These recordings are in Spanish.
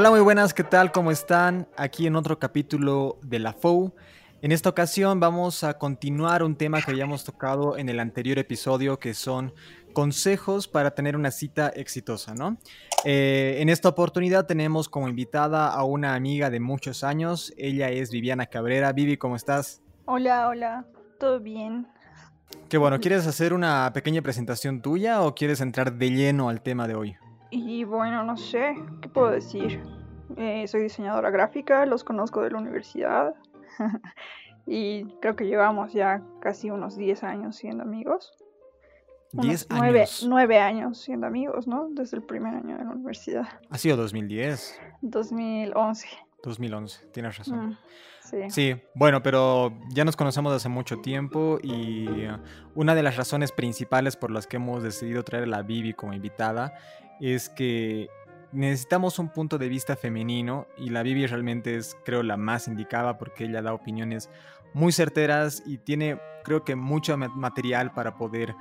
Hola, muy buenas, ¿qué tal? ¿Cómo están? Aquí en otro capítulo de la FOU. En esta ocasión vamos a continuar un tema que habíamos tocado en el anterior episodio, que son consejos para tener una cita exitosa, ¿no? Eh, en esta oportunidad tenemos como invitada a una amiga de muchos años. Ella es Viviana Cabrera. Vivi, ¿cómo estás? Hola, hola. ¿Todo bien? Qué bueno. ¿Quieres hacer una pequeña presentación tuya o quieres entrar de lleno al tema de hoy? Y bueno, no sé, ¿qué puedo decir? Eh, soy diseñadora gráfica, los conozco de la universidad y creo que llevamos ya casi unos 10 años siendo amigos. 10 años. 9 años siendo amigos, ¿no? Desde el primer año de la universidad. Ha sido 2010. 2011. 2011, tienes razón. Mm, sí. Sí, bueno, pero ya nos conocemos hace mucho tiempo y una de las razones principales por las que hemos decidido traer a la Bibi como invitada es que necesitamos un punto de vista femenino y la Bibi realmente es, creo, la más indicada porque ella da opiniones muy certeras y tiene, creo que, mucho material para poder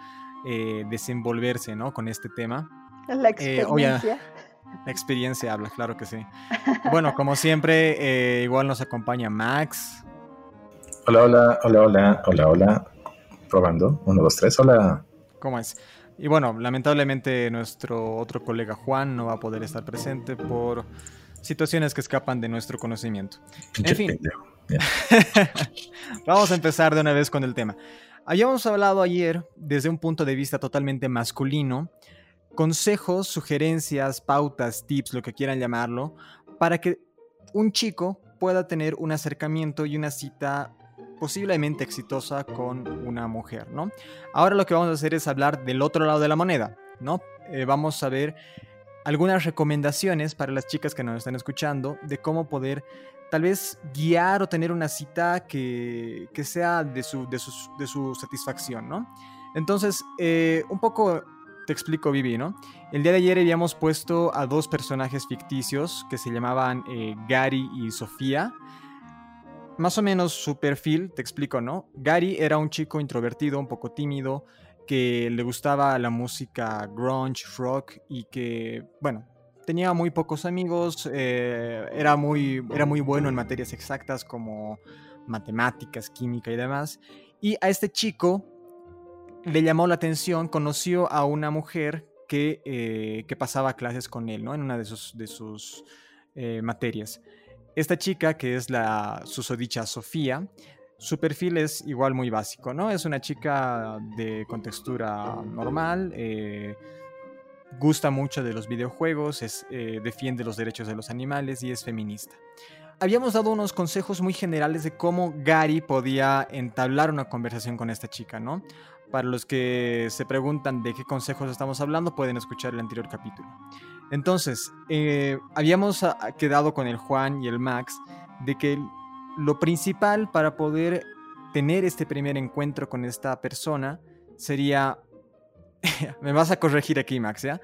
eh, desenvolverse, ¿no? Con este tema. La eh, experiencia. la experiencia habla, claro que sí. Bueno, como siempre, eh, igual nos acompaña Max. Hola, hola, hola, hola, hola, hola. Probando. Uno, dos, tres, hola. ¿Cómo es? Y bueno, lamentablemente nuestro otro colega Juan no va a poder estar presente por situaciones que escapan de nuestro conocimiento. en fin, vamos a empezar de una vez con el tema. Habíamos hablado ayer desde un punto de vista totalmente masculino, consejos, sugerencias, pautas, tips, lo que quieran llamarlo, para que un chico pueda tener un acercamiento y una cita posiblemente exitosa con una mujer, ¿no? Ahora lo que vamos a hacer es hablar del otro lado de la moneda, ¿no? Eh, vamos a ver algunas recomendaciones para las chicas que nos están escuchando de cómo poder tal vez guiar o tener una cita que, sea de su, de, su, satisfacción, ¿no? Entonces, eh, un poco te explico, Vivi, ¿no? El día de ayer habíamos puesto a dos personajes ficticios que se llamaban eh, Gary y Sofía más o menos su perfil, te explico, ¿no? Gary era un chico introvertido, un poco tímido, que le gustaba la música grunge, rock y que, bueno, tenía muy pocos amigos, eh, era, muy, era muy bueno en materias exactas como matemáticas, química y demás. Y a este chico le llamó la atención, conoció a una mujer que, eh, que pasaba clases con él, ¿no? En una de sus, de sus eh, materias. Esta chica, que es la susodicha Sofía, su perfil es igual muy básico, ¿no? Es una chica de contextura normal, eh, gusta mucho de los videojuegos, es, eh, defiende los derechos de los animales y es feminista. Habíamos dado unos consejos muy generales de cómo Gary podía entablar una conversación con esta chica, ¿no? Para los que se preguntan de qué consejos estamos hablando, pueden escuchar el anterior capítulo. Entonces, eh, habíamos ah, quedado con el Juan y el Max de que lo principal para poder tener este primer encuentro con esta persona sería, me vas a corregir aquí Max, ¿ya?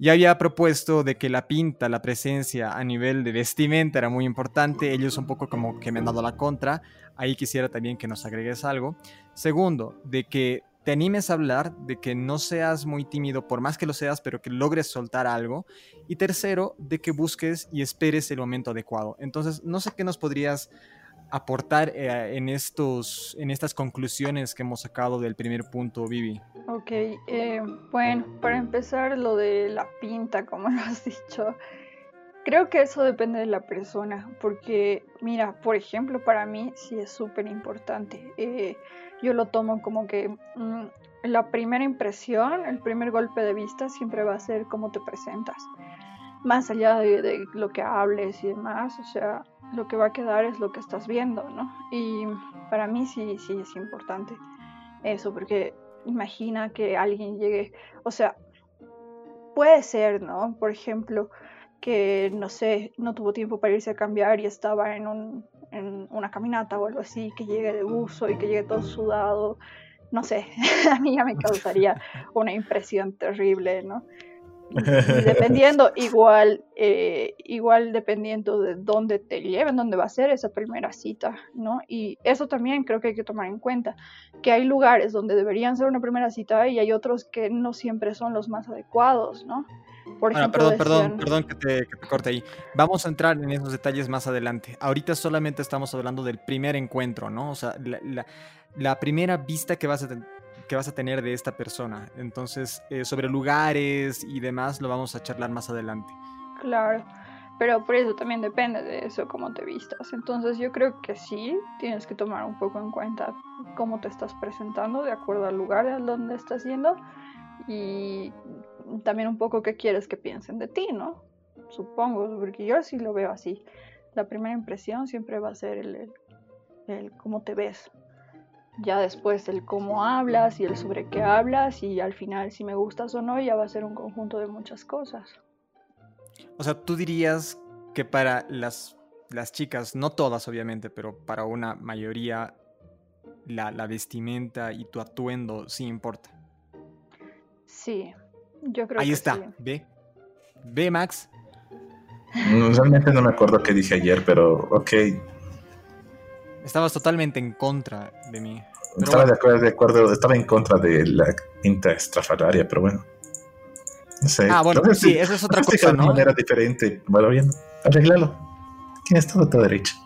Ya había propuesto de que la pinta, la presencia a nivel de vestimenta era muy importante. Ellos un poco como que me han dado la contra. Ahí quisiera también que nos agregues algo. Segundo, de que te animes a hablar, de que no seas muy tímido, por más que lo seas, pero que logres soltar algo. Y tercero, de que busques y esperes el momento adecuado. Entonces, no sé qué nos podrías aportar eh, en, estos, en estas conclusiones que hemos sacado del primer punto, Vivi. Ok, eh, bueno, para empezar lo de la pinta, como lo has dicho, creo que eso depende de la persona, porque mira, por ejemplo, para mí sí es súper importante. Eh, yo lo tomo como que mm, la primera impresión, el primer golpe de vista siempre va a ser cómo te presentas. Más allá de, lo que hables y demás, o sea, lo que va a quedar es lo que estás viendo, ¿no? Y para mí sí, sí es importante eso, porque imagina que alguien llegue, o sea, puede ser, ¿no? Por ejemplo, que, no sé, no tuvo tiempo para irse a cambiar y estaba en un en una caminata o algo así, que llegue de buzo y que llegue todo sudado, no sé, a mí ya me causaría una impresión terrible, ¿no? Y, dependiendo, igual, eh, igual dependiendo de dónde te lleven, dónde va a ser esa primera cita, ¿no? Y eso también creo que hay que tomar en cuenta, que hay lugares donde deberían ser una primera cita y hay otros que no siempre son los más adecuados, ¿no? Por perdón, perdón, perdón que te, que te corte ahí. Vamos a entrar en esos detalles más adelante. Ahorita solamente estamos hablando del primer encuentro, ¿no? O sea, la, la- la primera vista que vas a, ten- que vas a tener de esta persona. Entonces, eh, sobre lugares y demás lo vamos a charlar más adelante. Claro, pero por eso también depende de eso, cómo te vistas. Entonces yo creo que sí, tienes que tomar un poco en cuenta cómo te estás presentando de acuerdo al lugar al donde estás yendo y también un poco qué quieres que piensen de ti, ¿no? Supongo, porque yo sí lo veo así. La primera impresión siempre va a ser el, el- el cómo te ves. Ya después el cómo hablas y el sobre qué hablas y al final si me gustas o no ya va a ser un conjunto de muchas cosas. O sea, tú dirías que para las, las chicas, no todas obviamente, pero para una mayoría, la, la vestimenta y tu atuendo sí importa. Sí, yo creo Ahí que está, sí. ve. Ve, Max. Realmente no me acuerdo qué dije ayer, pero ok. Estabas totalmente en contra de mí. Estaba bueno. de acuerdo, de acuerdo, estaba en contra de la pinta estrafalaria, pero bueno. No sé. Ah, bueno, sí, de- esa es otra ves de cosa, ¿no? manera diferente. Bueno, bien, arreglalo. Tienes todo tu derecho.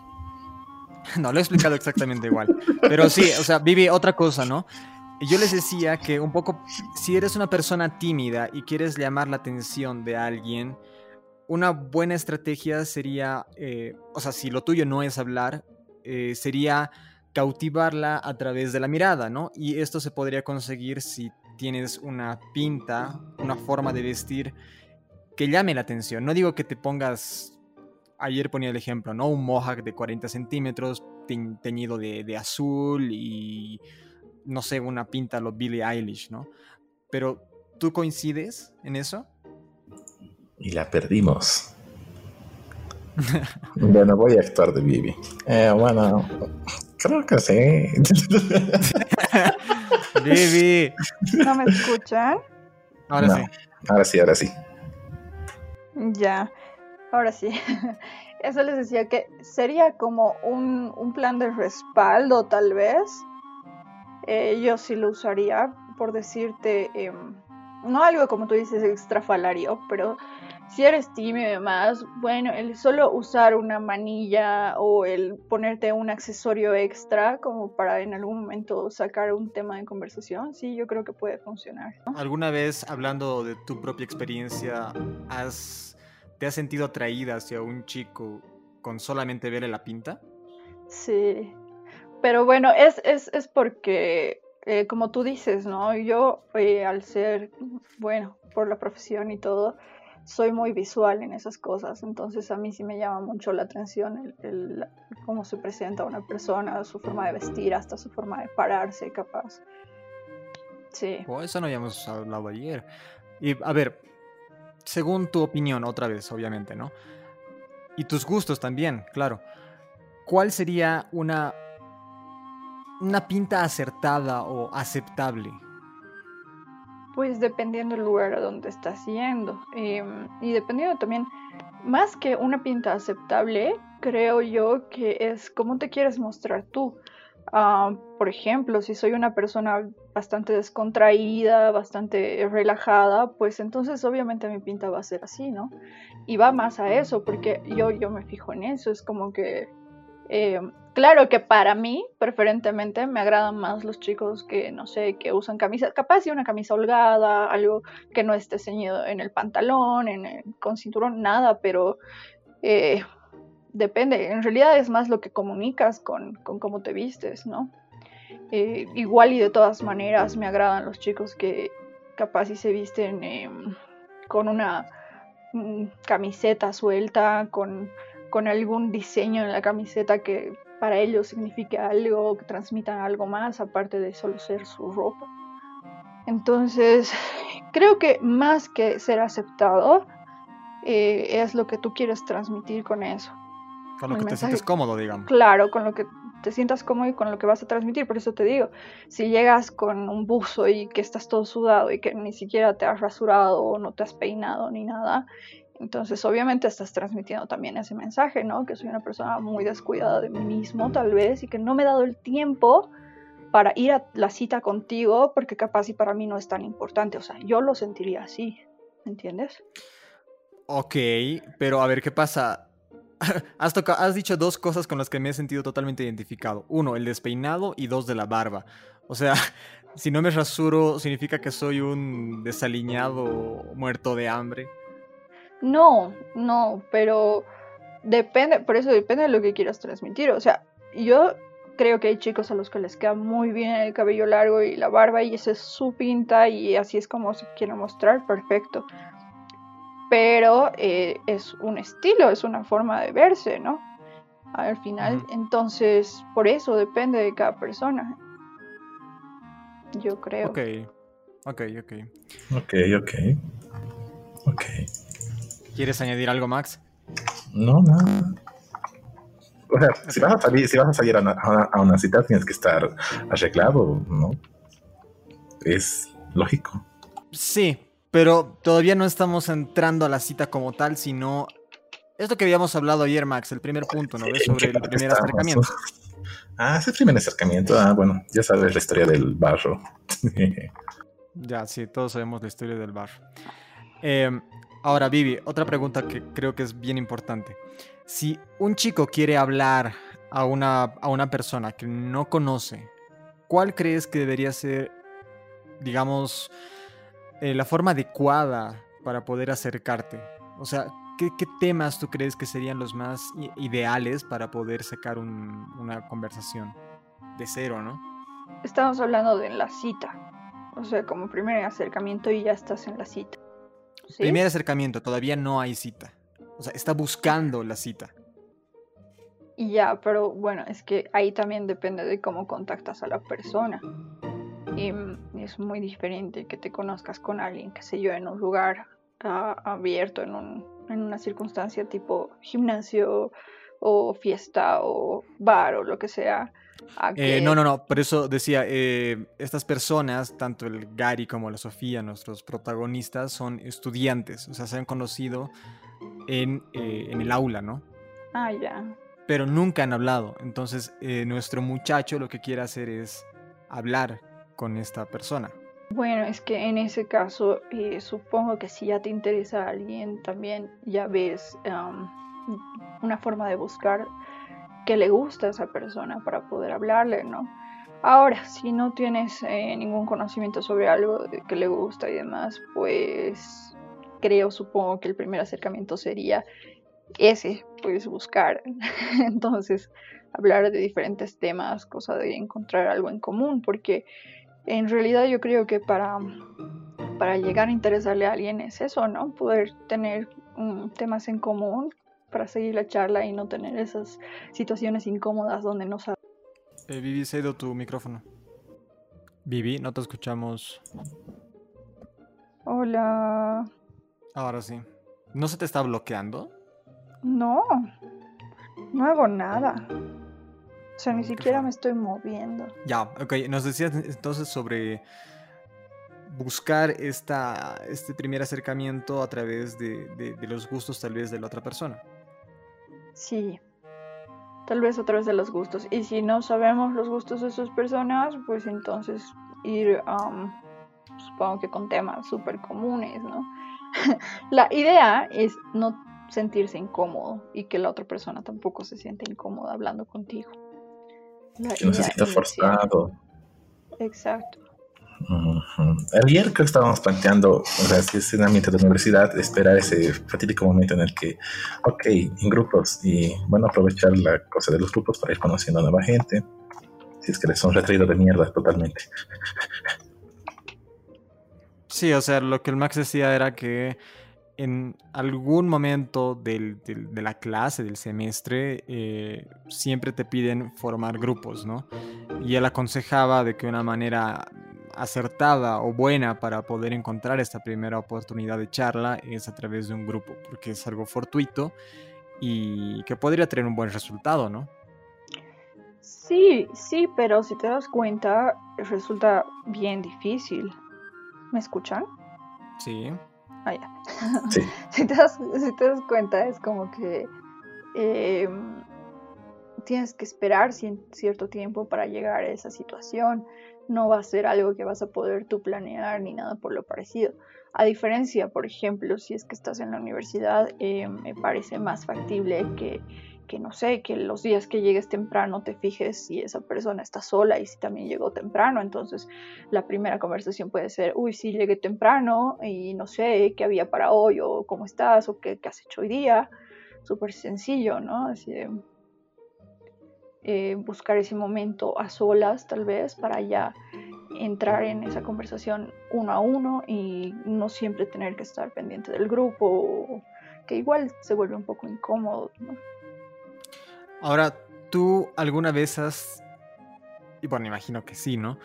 No, lo he explicado exactamente igual. Pero sí, o sea, Vivi, otra cosa, ¿no? Yo les decía que un poco, si eres una persona tímida y quieres llamar la atención de alguien, una buena estrategia sería, eh, o sea, si lo tuyo no es hablar, eh, sería cautivarla a través de la mirada, ¿no? Y esto se podría conseguir si tienes una pinta, una forma de vestir que llame la atención. No digo que te pongas, ayer ponía el ejemplo, ¿no? Un mohawk de 40 centímetros teñ- teñido de azul y, no sé, una pinta a lo Billie Eilish, ¿no? Pero, ¿tú coincides en eso? Y la perdimos. bueno, voy a actuar de Vivi. Eh, bueno, creo que sí. Vivi. ¿No me escuchan? Ahora No. sí. ahora sí, ahora sí. Ya, ahora sí. Eso les decía que sería como un, un plan de respaldo, tal vez. Eh, yo sí lo usaría, por decirte, em, no algo como tú dices extrafalario, pero si eres tímido y demás, bueno, el solo usar una manilla o el ponerte un accesorio extra como para en algún momento sacar un tema de conversación, sí, yo creo que puede funcionar. ¿no? ¿Alguna vez, hablando de tu propia experiencia, has, te has sentido atraída hacia un chico con solamente verle la pinta? Sí, pero bueno, es, es, es porque, eh, como tú dices, ¿no? Yo, eh, al ser, bueno, por la profesión y todo, soy muy visual en esas cosas, entonces a mí sí me llama mucho la atención el, cómo se presenta una persona, su forma de vestir, hasta su forma de pararse, capaz. Sí, O eso no habíamos hablado ayer. Y a ver, según tu opinión, otra vez, obviamente, ¿no? Y tus gustos también, claro. ¿Cuál sería una, una pinta acertada o aceptable? pues dependiendo del lugar a donde estás yendo em, y dependiendo también, más que una pinta aceptable, creo yo que es cómo te quieres mostrar tú. Ah, por ejemplo, si soy una persona bastante descontraída, bastante relajada, pues entonces obviamente mi pinta va a ser así, ¿no? Y va más a eso, porque yo, yo me fijo en eso, es como que, eh, claro que para mí, preferentemente, me agradan más los chicos que, no sé, que usan camisa, capaz de una camisa holgada, algo que no esté ceñido en el pantalón, en el- con cinturón, nada, pero... eh, depende, en realidad es más lo que comunicas con, cómo te vistes, ¿no? Eh, igual y de todas maneras me agradan los chicos que capaz si se visten em, con una mm, camiseta suelta, con, con algún diseño en la camiseta que para ellos signifique algo, que transmitan algo más, aparte de solo ser su ropa. Entonces, creo que más que ser aceptado, eh, es lo que tú quieres transmitir con eso. Con lo El que te sientes cómodo, digamos. Claro, con lo que te sientas cómodo y con lo que vas a transmitir. Por eso te digo, si llegas con un buzo y que estás todo sudado y que ni siquiera te has rasurado o no te has peinado ni nada, entonces obviamente estás transmitiendo también ese mensaje, ¿no? Que soy una persona muy descuidada de mí mismo tal vez y que no me he dado el tiempo para ir a la cita contigo porque capaz y para mí no es tan importante. O sea, yo lo sentiría así. ¿Me entiendes? Ok, pero a ver qué pasa. Has, has dicho dos cosas con las que me he sentido totalmente identificado. Uno, el despeinado y dos, de la barba. O sea, si no me rasuro, ¿significa que soy un desaliñado muerto de hambre? No, no, pero depende, por eso depende de lo que quieras transmitir. O sea, yo creo que hay chicos a los que les queda muy bien el cabello largo y la barba y esa es su pinta y así es como se quiere mostrar, perfecto. Pero eh, es un estilo, es una forma de verse, ¿no? Al final, entonces, por eso depende de cada persona. Yo creo. Ok, ok, ok. Ok, ok. Ok. ¿Quieres añadir algo, Max? No, nada. O sea, si vas a salir, si vas a, salir a, una, cita, tienes que estar arreglado, ¿no? Es lógico. Sí, pero todavía no estamos entrando a la cita como tal, sino esto que habíamos hablado ayer, Max, el primer punto, ¿no? Sobre el primer acercamiento. Ah, ese primer acercamiento. Ah, bueno, ya sabes la historia del barro. ya, sí, todos sabemos la historia del barro. Eh, ahora, Vivi, otra pregunta que creo que es bien importante. Si un chico quiere hablar a una, a una persona que no conoce, ¿cuál crees que debería ser, digamos, eh, la forma adecuada para poder acercarte? O sea, ¿qué, temas tú crees que serían los más ideales para poder sacar una conversación de cero, no? Estamos hablando de la cita. O sea, como primer acercamiento y ya estás en la cita. Primer acercamiento, todavía no hay cita. O sea, está buscando la cita. Y ya, pero bueno, es que ahí también depende de cómo contactas a la persona. Y es muy diferente que te conozcas con alguien, qué sé yo, en un lugar ah, abierto, en, un, en una circunstancia tipo gimnasio o fiesta o bar o lo que sea. Eh, no, no, no, por eso decía, eh, estas personas, tanto el Gary como la Sofía, nuestros protagonistas, son estudiantes, o sea, se han conocido en, eh, en el aula, ¿no? Ah, ya. Pero nunca han hablado. Entonces, nuestro muchacho lo que quiere hacer es hablar con esta persona. Bueno, es que en ese caso, supongo que si ya te interesa a alguien, también ya ves una forma de buscar que le gusta a esa persona para poder hablarle, ¿no? Ahora, si no tienes ningún conocimiento sobre algo que le gusta y demás, pues creo, supongo que el primer acercamiento sería ese, pues buscar. Entonces, hablar de diferentes temas, cosa de encontrar algo en común, porque en realidad yo creo que para, para llegar a interesarle a alguien es eso, ¿no? Poder tener temas en común para seguir la charla y no tener esas situaciones incómodas donde no sabes. Eh, Vivi, se ha ido tu micrófono. Vivi, no te escuchamos. Hola. Ahora sí. ¿No se te está bloqueando? No, no hago nada. O sea, ni siquiera me estoy moviendo. Ya, ok. Nos decías entonces sobre buscar esta, este primer acercamiento a través de, de, los gustos tal vez de la otra persona. Sí, tal vez a través de los gustos. Y si no sabemos los gustos de esas personas, pues entonces ir, supongo que con temas súper comunes, ¿no? la idea es no sentirse incómodo y que la otra persona tampoco se siente incómoda hablando contigo. que no se sienta forzado. Exacto. Ayer creo que estábamos planteando, o sea, si es en ambiente de universidad, esperar ese fatídico momento en el que, ok, en grupos, y bueno, aprovechar la cosa de los grupos para ir conociendo a nueva gente, si es que les son retraídos de mierda totalmente. Sí, o sea, lo que el Max decía era que en algún momento de la clase, del semestre, eh, siempre te piden formar grupos, ¿no? Y él aconsejaba de que una manera acertada o buena para poder encontrar esta primera oportunidad de charla es a través de un grupo, porque es algo fortuito y que podría tener un buen resultado, ¿no? Sí, sí, pero si te das cuenta, resulta bien difícil. ¿Me escuchan? Sí. Ah, ya. si, te das, cuenta, es como que em, tienes que esperar cierto tiempo para llegar a esa situación. No va a ser algo que vas a poder tú planear ni nada por lo parecido. A diferencia, por ejemplo, si es que estás en la universidad, eh, me parece más factible que que no sé, que los días que llegues temprano te fijes si esa persona está sola y si también llegó temprano. Entonces, la primera conversación puede ser, uy, sí, llegué temprano y no sé qué había para hoy o cómo estás o qué, has hecho hoy día. Súper sencillo, ¿no? Así de, eh, buscar ese momento a solas, tal vez, para ya entrar en esa conversación uno a uno y no siempre tener que estar pendiente del grupo, que igual se vuelve un poco incómodo, ¿no? Ahora, ¿tú alguna vez has, y bueno, imagino que sí, ¿no?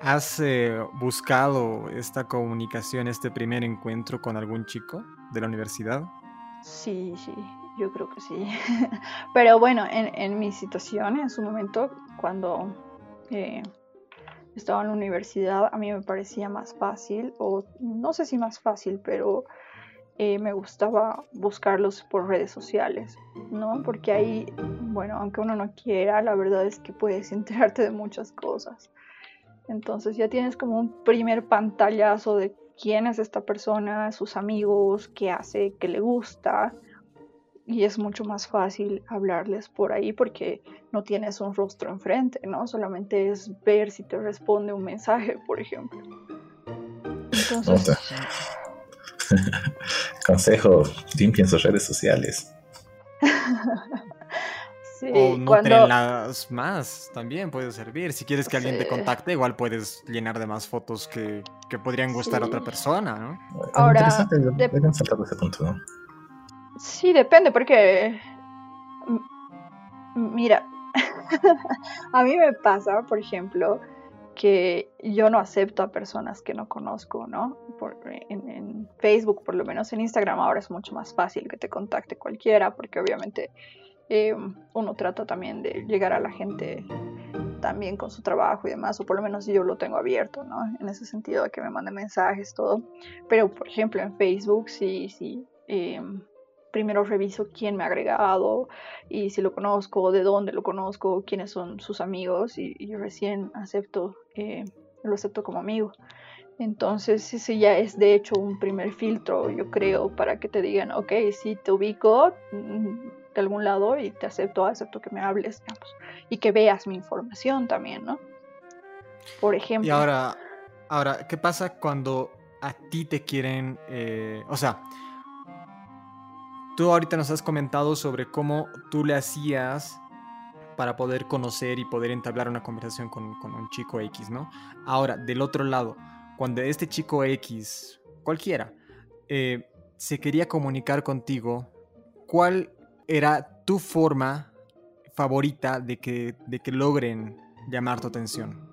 ¿Has eh, buscado esta comunicación, este primer encuentro con algún chico de la universidad? Sí, sí, yo creo que sí. Pero bueno, en, mi situación, en su momento, cuando eh, estaba en la universidad, a mí me parecía más fácil, o no sé si más fácil, pero eh, me gustaba buscarlos por redes sociales, ¿no? Porque ahí, bueno, aunque uno no quiera, la verdad es que puedes enterarte de muchas cosas. Entonces ya tienes como un primer pantallazo de quién es esta persona, sus amigos, qué hace, qué le gusta. Y es mucho más fácil hablarles por ahí porque no tienes un rostro enfrente, ¿no? Solamente es ver si te responde un mensaje, por ejemplo. Entonces, Consejo, limpien sus redes sociales. o no las más, también puede servir. Si quieres que alguien te contacte, igual puedes llenar de más fotos que, podrían gustar a otra persona, ¿no? Ahora, ese punto, Sí, depende, porque... Mira, a mí me pasa, por ejemplo, que yo no acepto a personas que no conozco, ¿no? en, Facebook, por lo menos en Instagram, ahora es mucho más fácil que te contacte cualquiera, porque obviamente eh, uno trata también de llegar a la gente también con su trabajo y demás, o por lo menos yo lo tengo abierto, ¿no? En ese sentido de que me mande mensajes, todo. Pero, por ejemplo, en Facebook sí, sí. Eh, primero reviso quién me ha agregado y si lo conozco, de dónde lo conozco, quiénes son sus amigos y, recién acepto, eh, lo acepto como amigo. Entonces ese ya es de hecho un primer filtro, yo creo, para que te digan, ok, sí te ubico mm, de algún lado y te acepto, acepto que me hables, digamos, y que veas mi información también, ¿no? Por ejemplo. Y ahora, ahora, ¿qué pasa cuando a ti te quieren, eh, o sea, Tú ahorita nos has comentado sobre cómo tú le hacías para poder conocer y poder entablar una conversación con, un chico X, ¿no? Ahora, del otro lado, cuando este chico X, cualquiera, eh, se quería comunicar contigo, ¿cuál era tu forma favorita de que, de que logren llamar tu atención?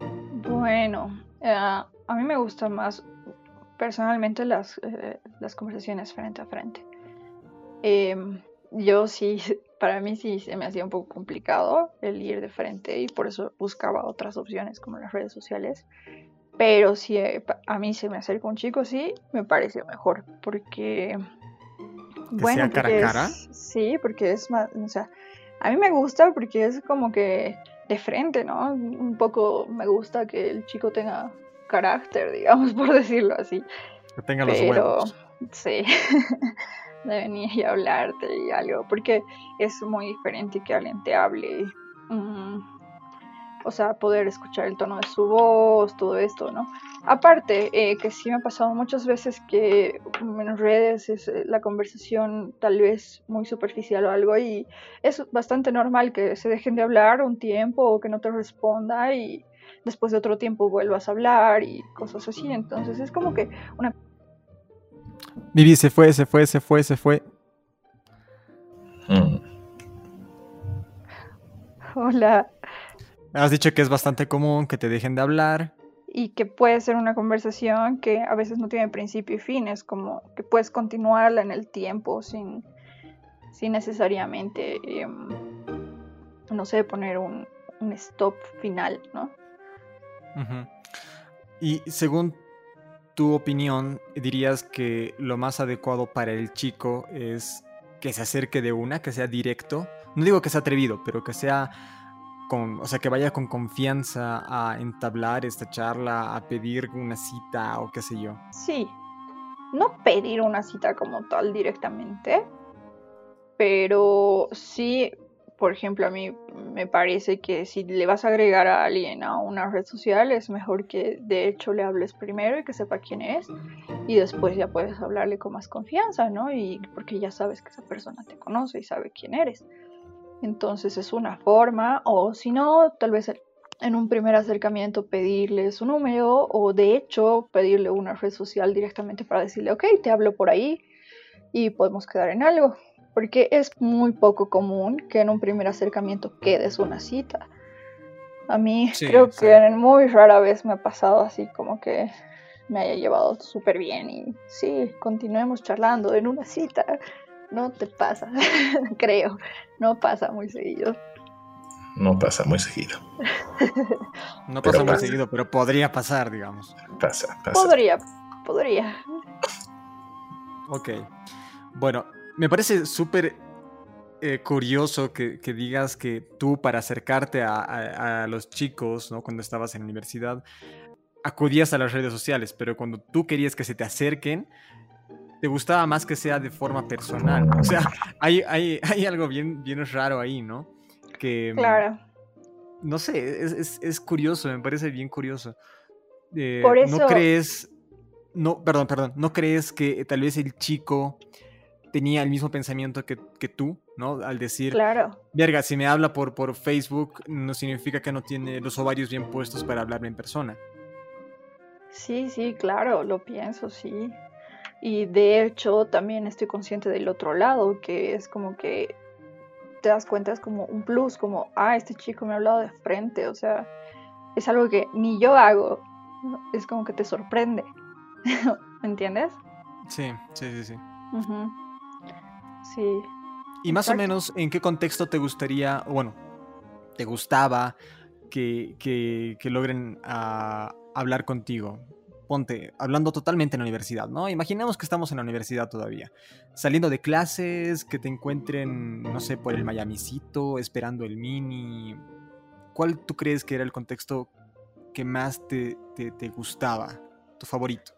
Bueno, eh, a mí me gustan más personalmente las, eh, las conversaciones frente a frente. Em, yo sí, para mí sí se me hacía un poco complicado el ir de frente y por eso buscaba otras opciones como las redes sociales. Pero si eh, a mí se me acerca un chico, sí, me parece mejor. Porque. bueno, sea cara a cara? sí, porque es más. O sea, a mí me gusta porque es como que de frente, ¿no? Un poco me gusta que el chico tenga carácter, digamos, por decirlo así. Que tenga los huevos. Sí. de venir y hablarte y algo, porque es muy diferente que alguien te hable, mm, o sea, poder escuchar el tono de su voz, todo esto, ¿no? Aparte, eh, que sí me ha pasado muchas veces que en redes es eh, la conversación tal vez muy superficial o algo y es bastante normal que se dejen de hablar un tiempo o que no te responda y después de otro tiempo vuelvas a hablar y cosas así, entonces es como que una Vivi se fue, se fue, se fue, se fue. Mm. Hola. Has dicho que es bastante común que te dejen de hablar. Y que puede ser una conversación que a veces no tiene principio y fin, es como que puedes continuarla en el tiempo sin, sin necesariamente, em, no sé, poner un, stop final, ¿no? Y según tu opinión, dirías que lo más adecuado para el chico es que se acerque de una, que sea directo, no digo que sea atrevido, pero que sea con, o sea, que vaya con confianza a entablar esta charla, a pedir una cita o qué sé yo. Sí, no pedir una cita como tal directamente, pero sí, por ejemplo, a mí me parece que si le vas a agregar a alguien a una red social, es mejor que de hecho le hables primero y que sepa quién es, y después ya puedes hablarle con más confianza, ¿no? Y porque ya sabes que esa persona te conoce y sabe quién eres. Entonces es una forma, o si no, tal vez en un primer acercamiento pedirle su número, o de hecho pedirle una red social directamente para decirle, ok, te hablo por ahí y podemos quedar en algo porque es muy poco común que en un primer acercamiento quedes una cita. A mí creo que en muy rara vez me ha pasado así como que me haya llevado súper bien y sí, continuemos charlando en una cita. No te pasa, creo, no pasa muy seguido. No pasa muy seguido. no pasa muy seguido, pero podría pasar, digamos. Pasa, pasa. Podría, podría. Ok. Bueno, me parece súper eh, curioso que, digas que tú para acercarte a, los chicos, ¿no? Cuando estabas en la universidad, acudías a las redes sociales, pero cuando tú querías que se te acerquen, te gustaba más que sea de forma personal. O sea, hay, hay, algo bien, bien raro ahí, ¿no? Que, mm, claro. No sé, es, curioso, me parece bien curioso. Eh, Por eso... ¿No crees... No, perdón, perdón. ¿No crees que tal vez el chico tenía el mismo pensamiento que, tú, ¿no? Al decir, claro. verga, si me habla por, por Facebook, no significa que no tiene los ovarios bien puestos para hablarme en persona. Sí, sí, claro, lo pienso, sí. Y de hecho también estoy consciente del otro lado, que es como que te das cuenta, es como un plus, como, ah, este chico me ha hablado de frente, o sea, es algo que ni yo hago, es como que te sorprende, ¿me entiendes? Sí, sí, sí, sí. Sí. Y más o menos, ¿en qué contexto te gustaría, bueno, te gustaba que, que, logren ah, hablar contigo? Ponte, hablando totalmente en la universidad, ¿no? Imaginemos que estamos en la universidad todavía. Saliendo de clases, que te encuentren, no sé, por el Miamicito, esperando el mini. ¿Cuál tú crees que era el contexto que más te, te gustaba? Tu favorito.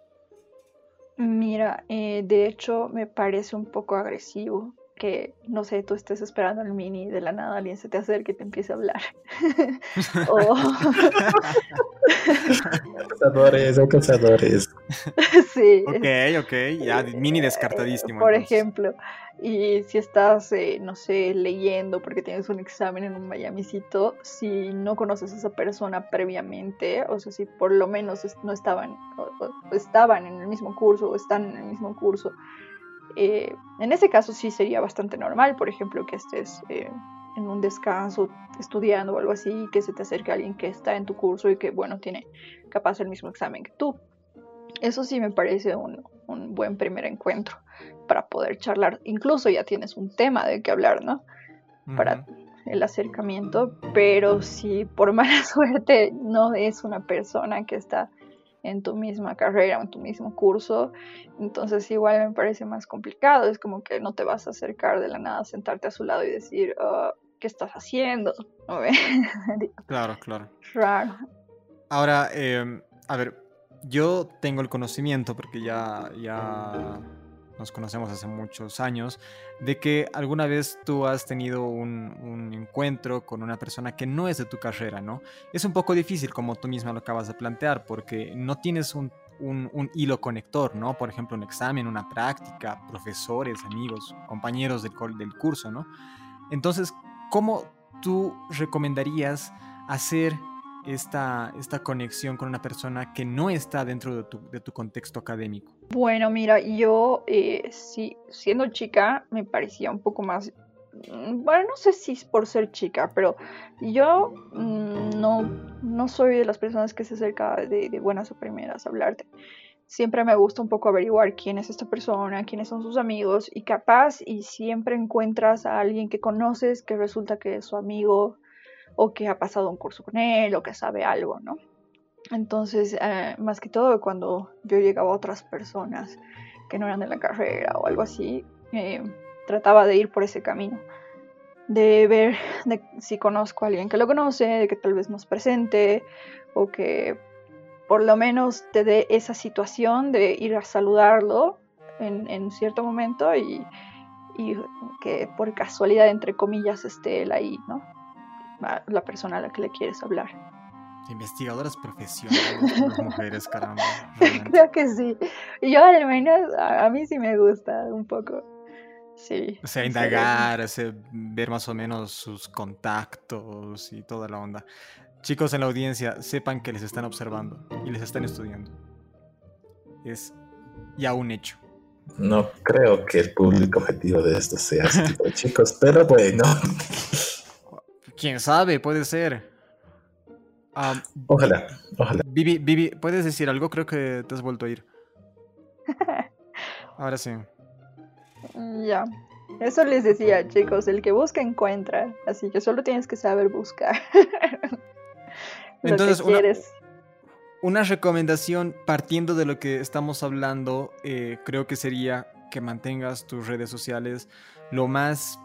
Mira, eh, de hecho me parece un poco agresivo que, no sé, tú estés esperando el mini de la nada alguien se te acerque y te empiece a hablar. o... Acosadores, acosadores. sí. Ok, ok, ya mini descartadísimo. Por ejemplo, y si estás, eh, no sé, leyendo porque tienes un examen en un Miamicito, si no conoces a esa persona previamente, o sea, si por lo menos no estaban, estaban en el mismo curso o están en el mismo curso, eh, en ese caso sí sería bastante normal, por ejemplo, que estés eh, en un descanso estudiando o algo así, que se te acerque alguien que está en tu curso y que, bueno, tiene capaz el mismo examen que tú. Eso sí me parece un, un buen primer encuentro para poder charlar. Incluso ya tienes un tema de qué hablar, ¿no? Para el acercamiento, pero si por mala suerte no es una persona que está en tu misma carrera, en tu mismo curso, entonces igual me parece más complicado, es como que no te vas a acercar de la nada, sentarte a su lado y decir, oh, ¿qué estás haciendo? claro, claro. Raro. Ahora, em, a ver, yo tengo el conocimiento, porque ya, ya nos conocemos hace muchos años, de que alguna vez tú has tenido un, encuentro con una persona que no es de tu carrera, ¿no? Es un poco difícil, como tú misma lo acabas de plantear, porque no tienes un, hilo conector, ¿no? Por ejemplo, un examen, una práctica, profesores, amigos, compañeros del, del curso, ¿no? Entonces, ¿cómo tú recomendarías hacer esta, esta conexión con una persona que no está dentro de tu, de tu contexto académico? Bueno, mira, yo eh, sí, siendo chica me parecía un poco más, mm, bueno, no sé si es por ser chica, pero yo mm, no, no soy de las personas que se acerca de, de buenas a primeras a hablarte siempre me gusta un poco averiguar quién es esta persona, quiénes son sus amigos y capaz y siempre encuentras a alguien que conoces que resulta que es su amigo o que ha pasado un curso con él o que sabe algo, ¿no? Entonces, eh, más que todo cuando yo llegaba a otras personas que no eran de la carrera o algo así, eh, trataba de ir por ese camino. de ver si conozco a alguien que lo conoce, de que tal vez nos presente o que por lo menos te dé esa situación de ir a saludarlo en, en cierto momento y, y, que por casualidad, entre comillas, esté él ahí, ¿no? La persona a la que le quieres hablar. Investigadoras profesionales, las mujeres, caramba. Creo que sí. Yo al menos, a, a mí sí me gusta un poco. Sí. O sea, indagar, ver más o menos sus contactos y toda la onda. Chicos en la audiencia, sepan que les están observando y les están estudiando. Es ya un hecho. No creo que el público objetivo de esto sea ese tipo de chicos, pero bueno. Quién sabe, puede ser. ojalá, ojalá. Vivi, Vivi, ¿puedes decir algo? Creo que te has vuelto a ir. Ahora sí. Ya. Eso les decía, chicos, el que busca encuentra, así que solo tienes que saber buscar. Entonces, una, una, recomendación partiendo de lo que estamos hablando, eh, creo que sería que mantengas tus redes sociales lo más,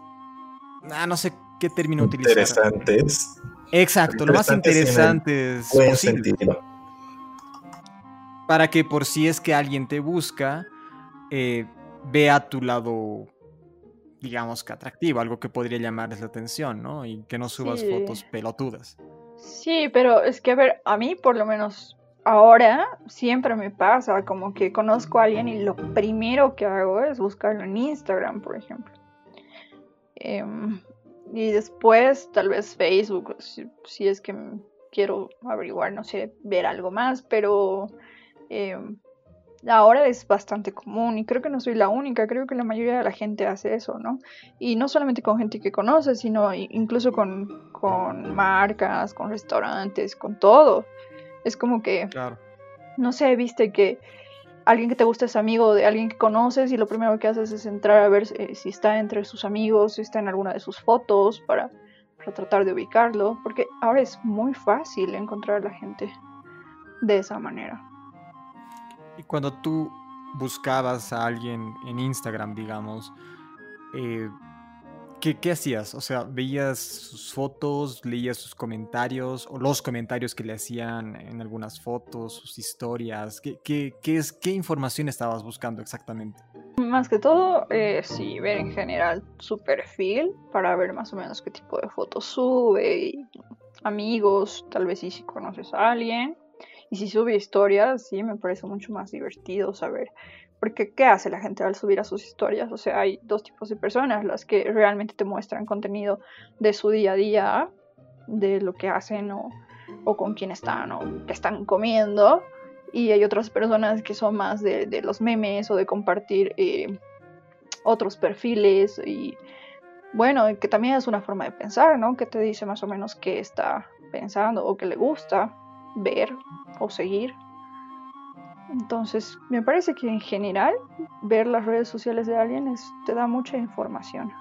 ah, no sé qué término utilizar. Interesantes. Exacto, lo más interesantes posible. Para que por si es que alguien te busca, eh, vea tu lado, digamos que atractivo, algo que podría llamarles la atención, ¿no? Y que no subas fotos pelotudas. Sí, pero es que, a ver, a mí por lo menos ahora siempre me pasa como que conozco a alguien y lo primero que hago es buscarlo en Instagram, por ejemplo. Em, y después tal vez Facebook, si, si, es que quiero averiguar, no sé, ver algo más, pero em, ahora es bastante común y creo que no soy la única, creo que la mayoría de la gente hace eso, ¿no? Y no solamente con gente que conoce, sino incluso con, con marcas, con restaurantes, con todo. Es como que, claro. no sé, viste que alguien que te gusta es amigo de alguien que conoces y lo primero que haces es entrar a ver eh, si está entre sus amigos, si está en alguna de sus fotos para, para tratar de ubicarlo, porque ahora es muy fácil encontrar a la gente de esa manera. Y cuando tú buscabas a alguien en Instagram, digamos, eh, ¿qué, hacías? O sea, ¿veías sus fotos, leías sus comentarios o los comentarios que le hacían en algunas fotos, sus historias? ¿Qué, es, qué información estabas buscando exactamente? Más que todo, eh, sí, ver en general su perfil para ver más o menos qué tipo de fotos sube, y amigos, tal vez sí si conoces a alguien. Y si sube historias, sí, me parece mucho más divertido saber. Porque, ¿qué hace la gente al subir a sus historias? O sea, hay dos tipos de personas, las que realmente te muestran contenido de su día a día, de lo que hacen o, con quién están o qué están comiendo. Y hay otras personas que son más de, de los memes o de compartir eh, otros perfiles y bueno, que también es una forma de pensar, ¿no? Que te dice más o menos qué está pensando o qué le gusta ver o seguir. Entonces, me parece que en general ver las redes sociales de alguien te da mucha información.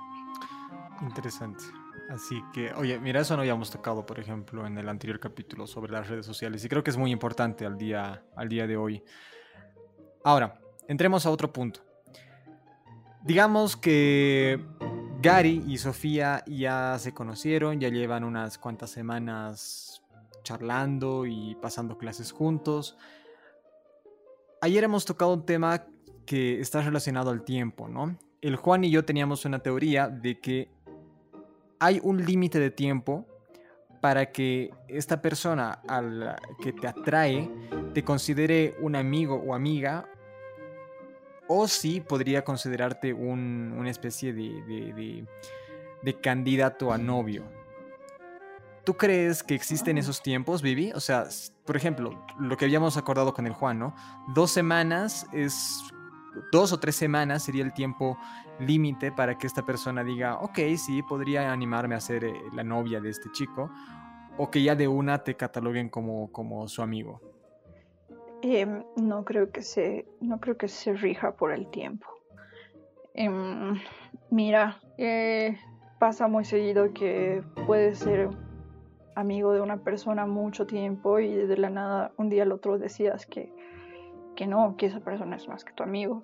Interesante. Así que, oye, mira, eso no habíamos tocado, por ejemplo, en el anterior capítulo sobre las redes sociales y creo que es muy importante al día, al día de hoy. Ahora, entremos a otro punto. Digamos que Gary y Sofía ya se conocieron, ya llevan unas cuantas semanas charlando y pasando clases juntos. Ayer hemos tocado un tema que está relacionado al tiempo, ¿no? El Juan y yo teníamos una teoría de que hay un límite de tiempo para que esta persona al que te atrae te considere un amigo o amiga o si podría considerarte una especie de, de candidato a novio. ¿Tú crees que existen esos tiempos, Vivi? O sea, por ejemplo, lo que habíamos acordado con el Juan, ¿no? Dos semanas es. Dos o tres semanas sería el tiempo límite para que esta persona diga, ok, sí, podría animarme a ser eh, la novia de este chico, o que ya de una te cataloguen como, como su amigo. Em, no creo que se. No creo que se rija por el tiempo. Em, mira, eh, pasa muy seguido que puede ser amigo de una persona mucho tiempo y de la nada un día al otro decías que, que no, que esa persona es más que tu amigo.